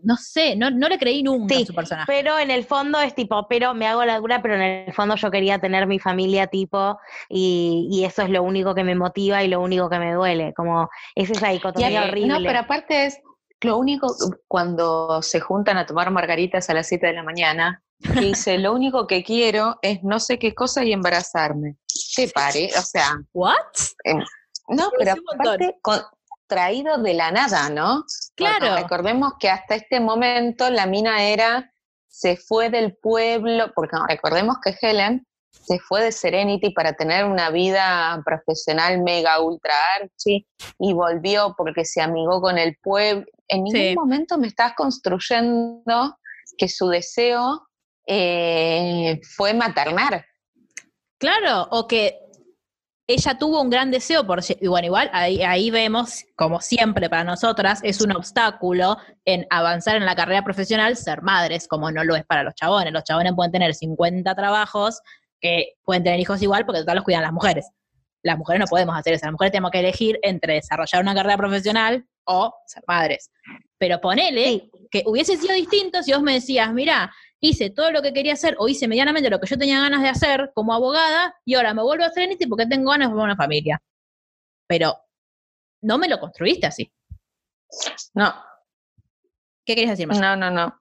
no sé, no, no le creí nunca Sí, a su personaje. Pero en el fondo es tipo, pero me hago la dura, pero en el fondo yo quería tener mi familia tipo, y, y eso es lo único que me motiva y lo único que me duele. Como es esa dicotomía Ya, horrible. No, pero aparte es lo único, cuando se juntan a tomar margaritas a las 7 de la mañana, que dice, lo único que quiero es no sé qué cosa y embarazarme. ¿Te pare? O sea, ¿What? no, Sí, pero aparte, con- traído de la nada, ¿no? Claro. Porque recordemos que hasta este momento la mina era, se fue del pueblo, porque recordemos que Helen se fue de Serenity para tener una vida profesional mega ultra archi y volvió porque se amigó con el pueblo. En ningún Sí. momento me estás construyendo que su deseo eh, fue maternar. Claro, o que ella tuvo un gran deseo por, bueno, igual ahí, ahí vemos, como siempre para nosotras, es un obstáculo en avanzar en la carrera profesional ser madres, como no lo es para los chabones. Los chabones pueden tener 50 trabajos que pueden tener hijos igual porque total los cuidan las mujeres. Las mujeres no podemos hacer eso, las mujeres tenemos que elegir entre desarrollar una carrera profesional o ser madres. Pero ponele Sí. que hubiese sido distinto si vos me decías, mira, hice todo lo que quería hacer o hice medianamente lo que yo tenía ganas de hacer como abogada y ahora me vuelvo a Serenity porque tengo ganas de formar una familia. Pero no me lo construiste así. No, ¿Qué querías decir más? no, no, no.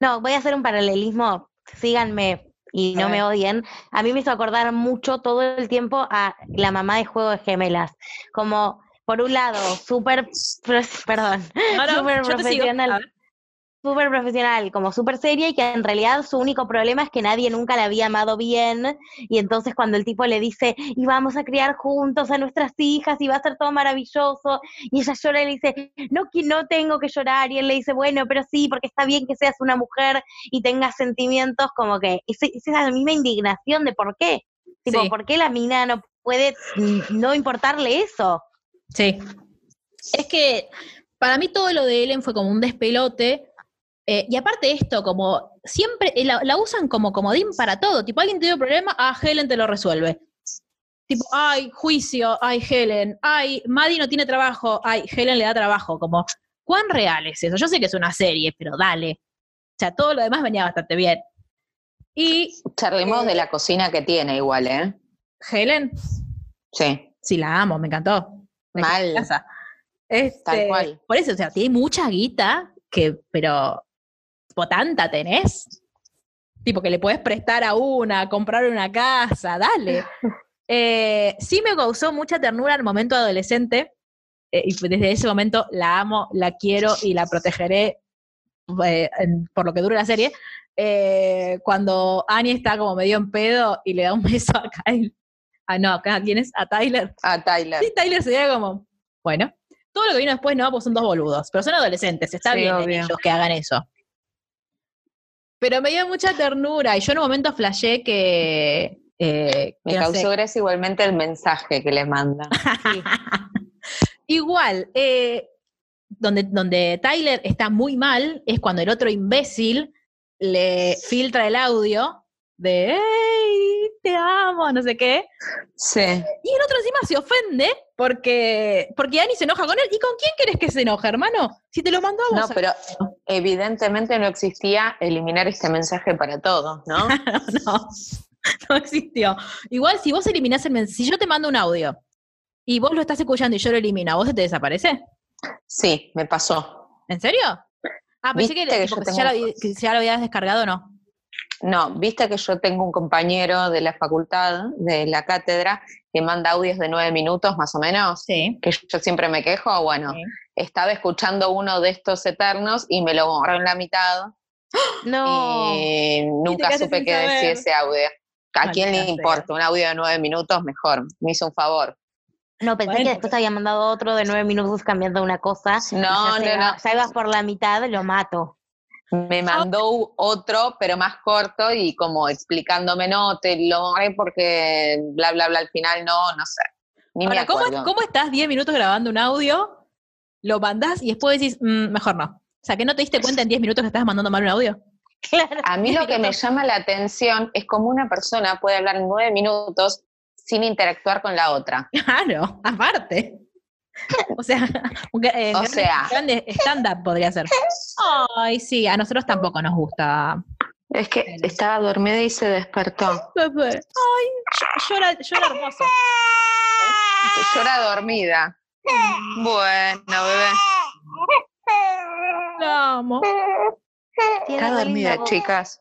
No, voy a hacer un paralelismo, síganme y no me odien. A mí me hizo acordar mucho todo el tiempo a la mamá de Juego de Gemelas. Como, por un lado, súper, perdón, No, no, súper profesional. Súper profesional, como súper seria y que en realidad su único problema es que nadie nunca la había amado bien y entonces cuando el tipo le dice, y vamos a criar juntos a nuestras hijas y va a ser todo maravilloso y ella llora y le dice, no, que no tengo que llorar y él le dice, bueno, pero sí, porque está bien que seas una mujer y tengas sentimientos, como que es, es esa misma indignación de por qué, tipo, Sí. ¿por qué la mina no puede no importarle eso? Sí. Es que para mí todo lo de Ellen fue como un despelote. Eh, y aparte de esto, como siempre eh, la, la usan como comodín para todo. Tipo, alguien tiene un problema, ah, Helen te lo resuelve. Tipo, ay, juicio, ay, Helen, ay, Maddie no tiene trabajo, ay, Helen le da trabajo. Como, ¿cuán real es eso? Yo sé que es una serie, pero dale. O sea, todo lo demás venía bastante bien. Y Charlemos de la cocina que tiene igual, ¿eh? Helen, Sí. sí la amo, me encantó. Me Mal. casa. Este, Tal cual. Por eso, o sea, tiene mucha guita, que, pero, tipo, tanta tenés. Tipo, que le puedes prestar a una, comprar una casa, dale. Eh, sí me causó mucha ternura al momento adolescente, eh, y desde ese momento la amo, la quiero y la protegeré eh, en- por lo que dure la serie. Cuando Annie está como medio en pedo y le da un beso a Kyle. Ah, no, ¿a quién es? A Tyler. A Tyler. Sí, Tyler sería como, bueno, todo lo que vino después no, pues son dos boludos, pero son adolescentes, está Sí, bien ellos que hagan eso. Pero me dio mucha ternura y yo en un momento flashé que... eh, Me que no causó sé, gracia igualmente el mensaje que le manda. Igual, eh, donde, donde Tyler está muy mal es cuando el otro imbécil le filtra el audio de ¡Hey, te amo! no sé qué. Sí. Y el otro encima se ofende porque, porque Annie se enoja con él. ¿Y con quién querés que se enoje, hermano? Si te lo mandó a No, vos. pero evidentemente no existía eliminar este mensaje para todos, ¿no? no, no existió. Igual, si vos eliminás el mensaje, si yo te mando un audio y vos lo estás escuchando y yo lo elimino, ¿a vos se te desaparece? Sí, me pasó. ¿En serio? Ah, pensé que, ya, lo, que ya lo habías descargado, ¿no? No, viste que yo tengo un compañero de la facultad, de la cátedra, que manda audios de nueve minutos más o menos, Sí. que yo siempre me quejo, bueno, Sí. estaba escuchando uno de estos eternos y me lo borró en la mitad No. y nunca supe qué decía ese audio. ¿A quién le sea. importa? Un audio de nueve minutos, mejor. Me hizo un favor. No, pensé Bueno. que después había mandado otro de nueve minutos cambiando una cosa. No, no, no. Ya ibas por la mitad, lo mato. Me mandó u- otro, pero más corto y como explicándome, no, te lo porque bla, bla, bla, al final no, no sé. Ni me Ahora, ¿cómo, acuerdo. ¿cómo estás 10 minutos grabando un audio? Lo mandás y después decís, "Mm, mejor no. O sea, que no te diste cuenta en 10 minutos que estabas mandando mal un audio. Claro. A mí lo que me llama la atención es cómo una persona puede hablar nueve minutos sin interactuar con la otra. Claro, aparte. O sea, un, eh, O sea. grande stand-up podría ser. Ay, sí, a nosotros tampoco nos gusta. Es que estaba dormida y se despertó. Ay, ll- llora, llora hermoso. Llora dormida. Bueno, bebé. La amo. Está dormida, voz. chicas.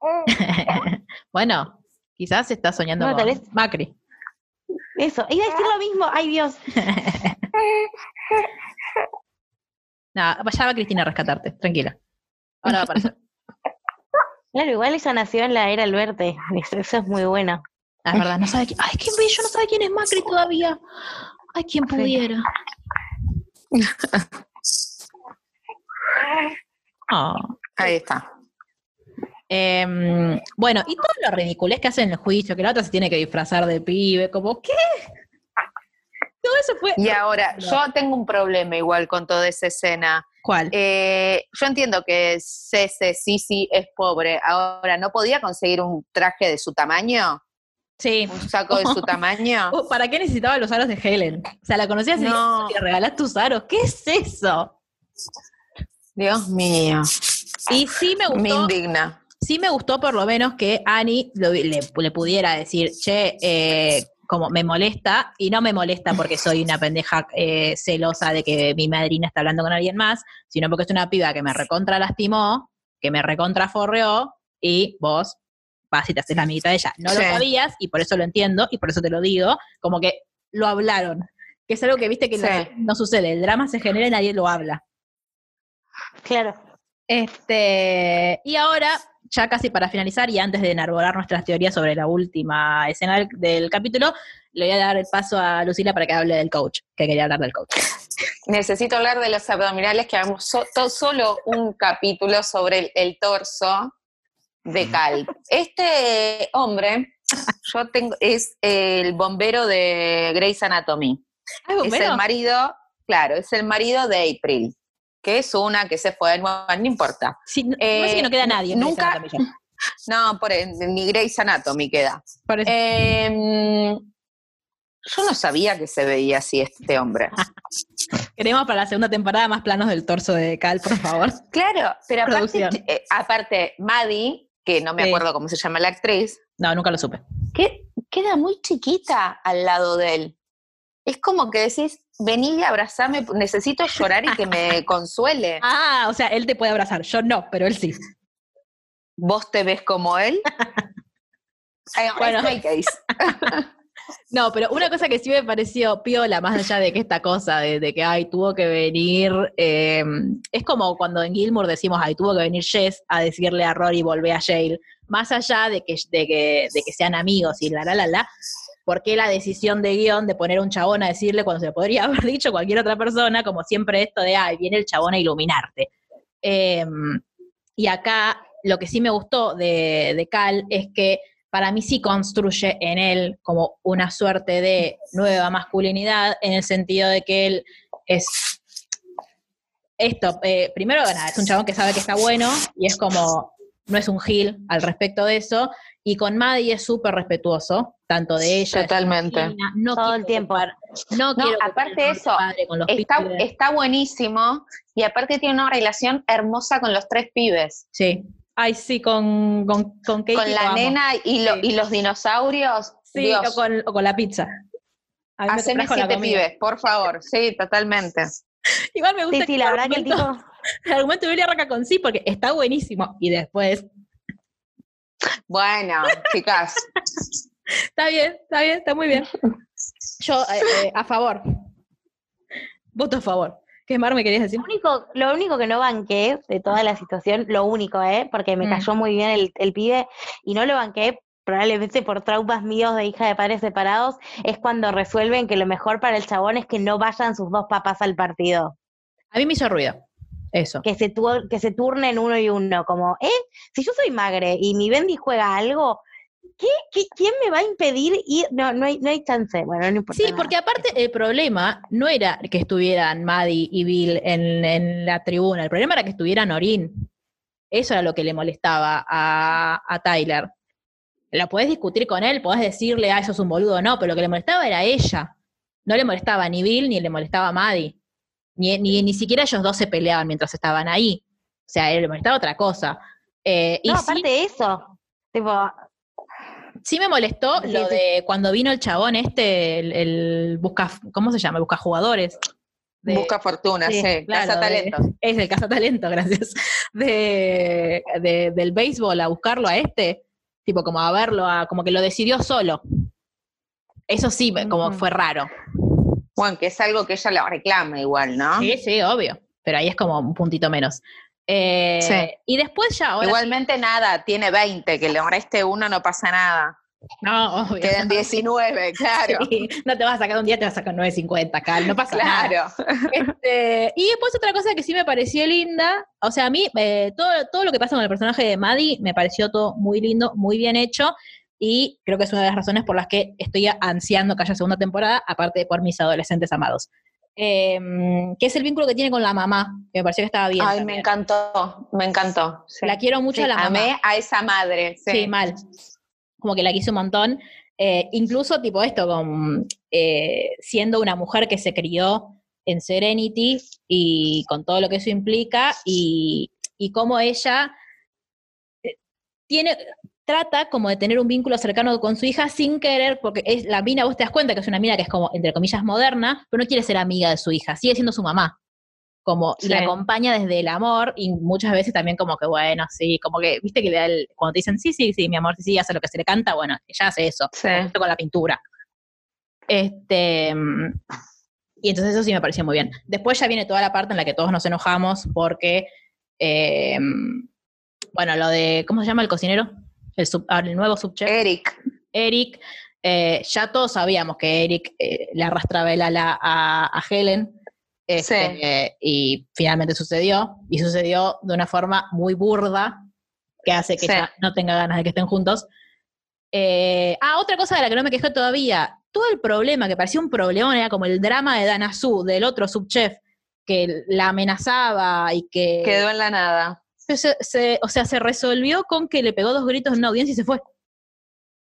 bueno, quizás está soñando No, con tal vez- Macri. Eso, iba a decir lo mismo. Ay, Dios. Nada, ya va Cristina a rescatarte, tranquila. Ahora va a aparecer. Claro, igual ella nació en la era Alberte. Eso, eso es muy bueno. Ah, es verdad, no sabe quién. Ay, qué bello, no sabe quién es Macri todavía. Ay, quién pudiera. Ah. Ahí está. Em, bueno, y todo lo ridiculez que hacen en el juicio, que la otra se tiene que disfrazar de pibe, como, ¿qué? Todo eso fue. Y ahora, yo tengo un problema igual con toda esa escena. ¿Cuál? Eh, yo entiendo que Cece, Sisi es pobre. Ahora, ¿no podía conseguir un traje de su tamaño? sí. ¿Un saco de su tamaño? Uh, ¿Para qué necesitaba los aros de Helen? O sea, la conocías y No. le regalás tus aros. ¿Qué es eso? Dios mío, Y sí me me gustó, indigna. sí me gustó por lo menos que Annie lo- le, le pudiera decir, che, eh, como me molesta, y no me molesta porque soy una pendeja eh, celosa de que mi madrina está hablando con alguien más, sino porque es una piba que me recontra lastimó, que me recontra forreó, y vos vas y te haces la amiguita de ella. No lo sabías, y por eso lo entiendo, y por eso te lo digo, como que lo hablaron. Que es algo que viste que Sí. no, no sucede, el drama se genera y nadie lo habla. Claro. Este, y ahora, ya casi para finalizar y antes de enarbolar nuestras teorías sobre la última escena del, del capítulo, le voy a dar el paso a Lucila para que hable del coach, que quería hablar del coach. Necesito hablar de los abdominales, que hagamos so- to- solo un capítulo sobre el, el torso de Cal. Este hombre, yo tengo, es el bombero de Grey's Anatomy. Es el marido, claro, es el marido de April, que es una que se fue, no, no importa. Sí, no, Eh, que no queda nadie. nunca-. No, por ni Grey's Anatomy queda. Em, yo no sabía que se veía así este hombre. Queremos para la segunda temporada más planos del torso de Cal, por favor. Claro, pero aparte, eh, aparte Maddie, que no me Sí. acuerdo cómo se llama la actriz, No, nunca lo supe. que queda muy chiquita al lado de él. Es como que decís, vení y abrazame, necesito llorar y que me consuele. Ah, o sea, él te puede abrazar, yo no, pero él sí. ¿Vos te ves como él? Bueno. No, pero una cosa que sí me pareció piola, más allá de que esta cosa de, de que, ay, tuvo que venir, eh, es como cuando en Gilmour decimos, ay, tuvo que venir Jess a decirle a Rory, volvé a Yale, más allá de que, de que, de que sean amigos y la, la, la, la, ¿por qué la decisión de guion de poner un chabón a decirle cuando se podría haber dicho cualquier otra persona, como siempre esto de, ay, viene el chabón a iluminarte? Eh, y acá lo que sí me gustó de, de Cal es que para mí sí construye en él como una suerte de nueva masculinidad, en el sentido de que él es esto, eh, primero es un chabón que sabe que está bueno y es como, no es un gil al respecto de eso, y con Maddie es súper respetuoso, tanto de ella, de Totalmente. vecina, no Todo el tiempo. ocupar- no, ocupar aparte de de eso, padre con los Está, pibes. está buenísimo y aparte tiene una relación hermosa con los tres pibes. Sí. Ay, sí, con, con, con Katie con la nena y, lo- Sí. y los dinosaurios. Sí, Dios, o con, o con la pizza. Haceme siete pibes, por favor. Sí, totalmente. Igual me gusta Sí, sí, la verdad que el tipo. el argumento de Billy arranca con sí, porque está buenísimo. Y después, Bueno, chicas, está bien, está bien, está muy bien. Yo, eh, eh, a favor. Voto a favor. ¿Qué Mar me querías decir? Lo único, lo único que no banqué de toda la situación, lo único, ¿eh? Porque me Mm. cayó muy bien el, el pibe y no lo banqué probablemente por traumas míos de hija de padres separados, es cuando resuelven que lo mejor para el chabón es que no vayan sus dos papás al partido, A mí me hizo ruido. Eso. que se, que se turnen uno y uno, como, ¿eh? Si yo soy magre y mi Bendy juega algo, ¿qué, qué, quién me va a impedir ir? No, no hay, no hay chance, bueno, no importa. Sí, nada. porque aparte el problema no era que estuvieran Maddie y Bill en, en la tribuna, el problema era que estuvieran Orin. Eso era lo que le molestaba a, a Tyler. Lo podés discutir con él, podés decirle, ah, eso es un boludo, no, pero lo que le molestaba era ella. No le molestaba ni Bill ni le molestaba a Maddie. Ni, ni, ni siquiera ellos dos se peleaban mientras estaban ahí. O sea, él le molestaba otra cosa. Eh, y No, sí- aparte de eso, tipo, Sí me molestó Sí, lo sí. de cuando vino el chabón este, el, el busca, ¿cómo se llama? Busca jugadores. De- busca fortuna, sí, sí, claro, casa de- talentos. Es el cazatalento, gracias. De, de- del béisbol a buscarlo a este, tipo como a verlo, a, como que lo decidió solo. Eso sí, me- como Ujú. fue raro. Bueno, que es algo que ella lo reclama igual, ¿no? Sí, sí, obvio. Pero ahí es como un puntito menos. Eh, Sí. Y después ya ahora. Igualmente nada, tiene 20, que le este uno no pasa nada. No, obvio. Quedan 19, claro. Sí, no te vas a sacar un día, te vas a sacar 9.50, Cal, no pasa nada. Claro. Este, y después otra cosa que sí me pareció linda, o sea, a mí eh, todo, todo lo que pasa con el personaje de Maddie me pareció todo muy lindo, muy bien hecho, y creo que es una de las razones por las que estoy ansiando que haya segunda temporada, aparte de por mis adolescentes amados. Eh, que es el vínculo que tiene con la mamá, que me pareció que estaba bien. Ay, me encantó, me encantó. sí. La quiero mucho Sí, a la mamá. Amé a esa madre. Sí, Sí, mal. Como que la quise un montón. Eh, incluso, tipo esto, con, eh, siendo una mujer que se crió en Serenity y con todo lo que eso implica, y, y cómo ella eh, tiene, trata como de tener un vínculo cercano con su hija sin querer, porque es la mina, vos te das cuenta que es una mina que es como, entre comillas, moderna, pero no quiere ser amiga de su hija, sigue siendo su mamá. Como, y la Sí. acompaña desde el amor, y muchas veces también como que, bueno, sí, como que, viste que le da el, cuando te dicen, sí, sí, sí, mi amor, sí, sí, hace lo que se le canta, bueno, ella hace eso, Sí. con la pintura. Este, mm, y entonces eso sí me pareció muy bien. Después ya viene toda la parte en la que todos nos enojamos porque Eh, bueno, lo de, ¿cómo se llama el cocinero? El, sub- el nuevo subchef. Eric. Eric. eh, ya todos sabíamos que Eric eh, le arrastraba el ala a, a Helen. este, Sí. eh, y finalmente sucedió. Y sucedió de una forma muy burda que hace que Sí. ya no tenga ganas de que estén juntos. Eh, ah, otra cosa de la que no me quejé todavía. Todo el problema, que parecía un problema, era como el drama de Dana Su, del otro subchef, que la amenazaba y que. Quedó en la nada. Se- se- o sea, se resolvió con que le pegó dos gritos en una audiencia y se fue.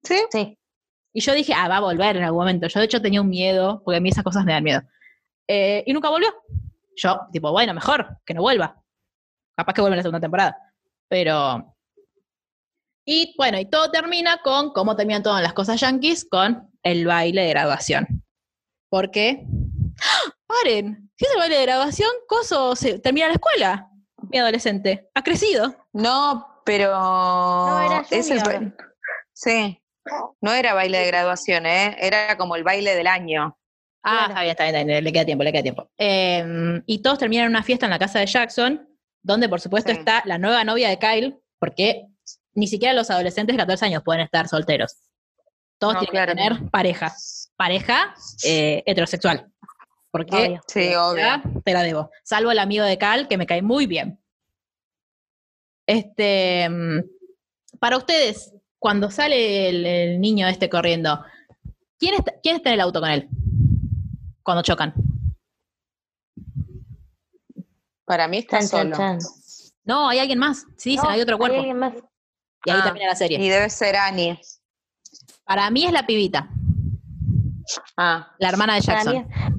¿Sí? Sí. Y yo dije, ah, va a volver en algún momento. Yo de hecho tenía un miedo, porque a mí esas cosas me dan miedo. Eh, y nunca volvió. Yo, tipo, bueno, mejor que no vuelva. Capaz que vuelva en la segunda temporada. Pero. Y bueno, y todo termina con cómo terminan todas las cosas yankees, con el baile de graduación. Porque. ¡Ah! ¡Paren! Si es el baile de graduación, Coso se termina la escuela. Mi adolescente. Ha crecido. No, pero. era es el junior. ba- Sí. No era baile de graduación, ¿eh? Era como el baile del año. Ah, Claro. está bien, está bien, está bien, le queda tiempo, le queda tiempo. Eh, y todos terminan en una fiesta en la casa de Jackson, donde por supuesto Sí. está la nueva novia de Kyle, porque ni siquiera los adolescentes de 14 años pueden estar solteros. Todos No, tienen claro. que tener pareja, pareja eh, heterosexual. Porque Obvio. Sí, obvio. te la debo. Salvo el amigo de Cal, que me cae muy bien. Este, para ustedes, cuando sale el, el niño este corriendo, ¿quién está, ¿quién está en el auto con él? Cuando chocan. Para mí está Chan, chan, solo. chan. No, hay alguien más. Sí, dicen, No, hay otro cuerpo. alguien más. Y ahí Ah, termina la serie. Y debe ser Annie. Para mí es la pibita, Ah, la hermana de Para Jackson. mí,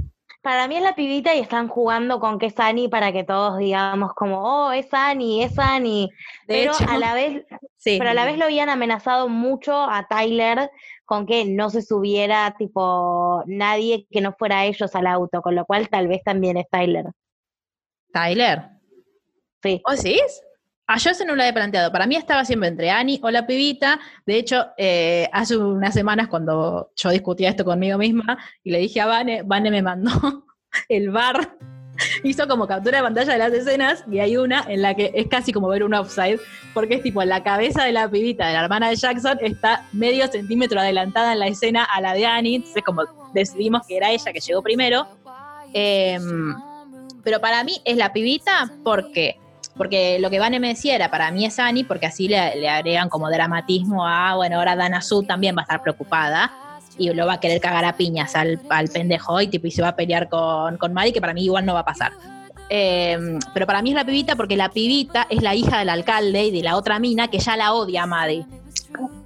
para mí es la pibita y están jugando con que es Annie para que todos digamos como, oh, es Annie, es Annie. De Pero hecho, a la vez, sí. pero a la vez lo habían amenazado mucho a Tyler con que no se subiera tipo nadie que no fuera ellos al auto, con lo cual tal vez también es Tyler. Tyler. Sí. ¿Oh, sí? Yo eso no lo había planteado. Para mí estaba siempre entre Annie o la pibita. De hecho, eh, hace unas semanas cuando yo discutía esto conmigo misma y le dije a Vane, Vane me mandó el bar, hizo como captura de pantalla de las escenas y hay una en la que es casi como ver un offside, porque es tipo la cabeza de la pibita, de la hermana de Jackson, está medio centímetro adelantada en la escena a la de Annie. Entonces, como decidimos que era ella que llegó primero. Em, pero para mí es la pibita porque porque lo que Vane me decía era, para mí es Annie, porque así le, le agregan como dramatismo a, bueno, ahora Dana Sue también va a estar preocupada y lo va a querer cagar a piñas al, al pendejo y, tipo, y se va a pelear con, con Maddie, que para mí igual no va a pasar. Eh, pero para mí es la pibita porque la pibita es la hija del alcalde y de la otra mina que ya la odia a Maddie.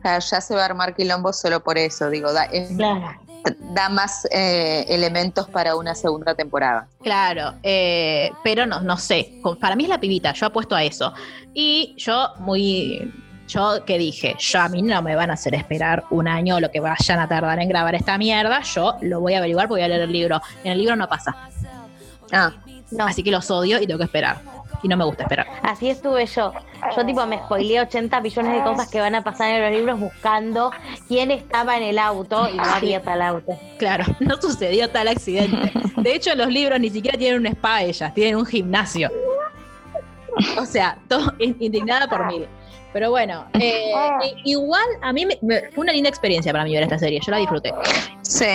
ya ya se va a armar quilombo solo por eso. Digo, da, es- Claro. Da más eh, elementos para una segunda temporada. Claro, eh, pero no, no sé. Para mí es la pibita, yo apuesto a eso. Y yo, muy. Yo que dije, yo a mí no me van a hacer esperar un año lo que vayan a tardar en grabar esta mierda. Yo lo voy a averiguar voy a leer el libro. En el libro no pasa. Ah, No, Así que los odio y tengo que esperar. Y no me gusta esperar. así estuve yo. Yo tipo me spoileé 80 millones de cosas que van a pasar en los libros buscando quién estaba en el auto y no había tal auto. Claro, no sucedió tal accidente. De hecho, los libros ni siquiera tienen un spa ellas, tienen un gimnasio. O sea, todo in- indignada por mí. Pero bueno, eh, i- igual a mí me- me- fue una linda experiencia para mí ver esta serie. Yo la disfruté. sí,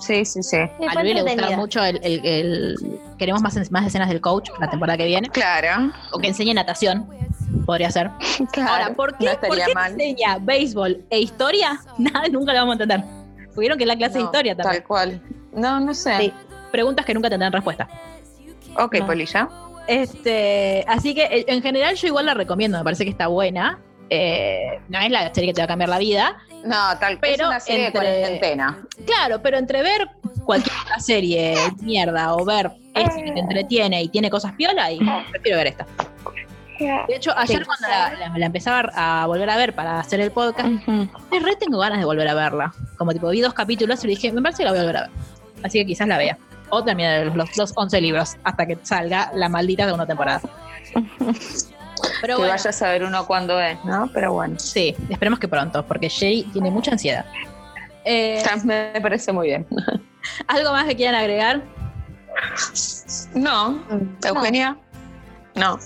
sí, sí, sí. A Luis le entretenida. mucho el, el- el- Queremos más, más escenas del coach la temporada que viene. Claro, O que enseñe natación. Podría ser. claro. Ahora, ¿por qué, no ¿por qué enseña béisbol e historia? Nada, nunca lo vamos a entender. Tuvieron que es la clase de No, historia también. Tal cual. No, no sé. Sí. Preguntas que nunca tendrán respuesta. Ok, No. Polilla. Este, así que eh, en general yo igual la recomiendo, me parece que está buena. Eh, no es la serie que te va a cambiar la vida. No, tal Pero es una serie entre- de cuarentena. Claro, pero entre ver cualquier otra serie de mierda o ver esta que te entretiene y tiene cosas piola, y prefiero ver esta. De hecho, ayer cuando la, la- la empezaba a volver a ver para hacer el podcast, de re tengo ganas de volver a verla. Como tipo, vi dos capítulos y dije, me parece que la voy a volver a ver. Así que quizás la vea. O terminar los, los, los 11 libros hasta que salga la maldita segunda temporada. Pero que bueno, vaya a saber uno cuándo es, ¿no? Pero bueno. sí, esperemos que pronto, porque Jay tiene mucha ansiedad. Eh, Me parece muy bien. ¿Algo más que quieran agregar? No, Eugenia. No.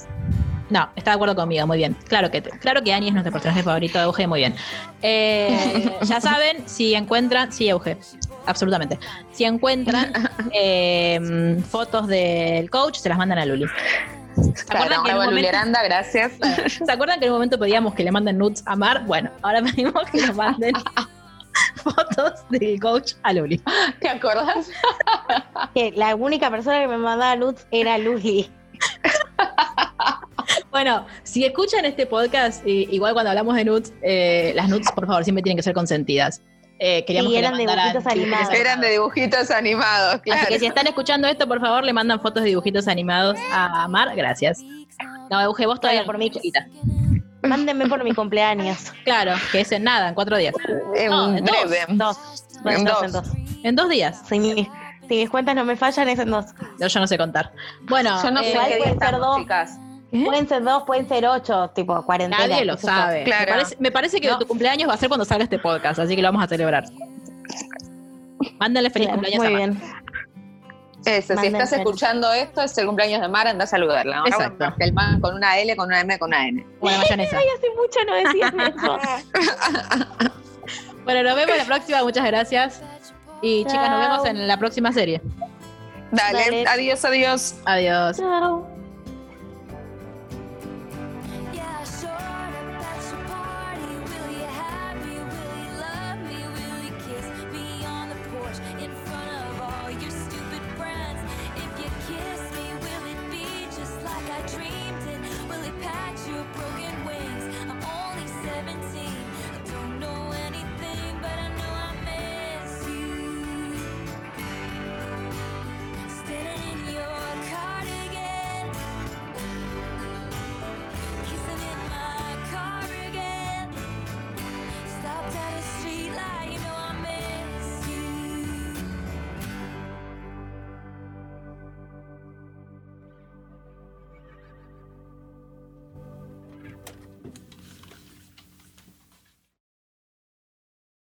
No, está de acuerdo conmigo, muy bien. Claro que, claro que Annie es nuestro personaje favorito de Euge, muy bien. Eh, ya saben, si encuentran, sí, Euge, absolutamente. Si encuentran eh, fotos del coach, se las mandan a Luli. ¿Se Claro, acuerdan, que en un bravo, momento, Luleranda, gracias. ¿Se acuerdan que en un momento pedíamos que le manden nudes a Mar? Bueno, ahora pedimos que le manden fotos del coach a Luli. ¿Te acordás? Que la única persona que me mandaba nudes era Luli. Bueno, si escuchan este podcast, eh, igual cuando hablamos de nudes, eh, las nudes, por favor, siempre tienen que ser consentidas. Eh, queríamos Sí, que le eran de mandaran dibujitos animados. Eran de dibujitos animados, claro. Así que si están escuchando esto, por favor, le mandan fotos de dibujitos animados a Mar. Gracias. No, Euge, vos todavía Claro, por mí. chiquita. Mándenme por mi cumpleaños. Claro, que es en nada, en cuatro días. En No, en dos. breve. Dos. En En dos, en dos. En dos días. Si, mis- si mis cuentas no me fallan, es en dos. Yo, yo no sé contar. Bueno, Yo no eh, sé qué día estamos, chicas. ¿Eh? Pueden ser dos, pueden ser ocho, tipo cuarentena. nadie lo sabe. Claro. Me, parece, me parece que No. tu cumpleaños va a ser cuando salga este podcast, así que lo vamos a celebrar. Mándale feliz Claro, cumpleaños muy a Mar. bien. Eso, si estás feliz. escuchando esto, es el cumpleaños de Mar, anda a saludarla. Ahora Exacto. bueno, El man con una L, con una M, con una N. Buena mayonesa. Ay, hace mucho no decían eso. Bueno, nos vemos la próxima. Muchas gracias. Y chicas, nos vemos en la próxima serie. Dale, Dale. adiós, adiós. Adiós. Chao.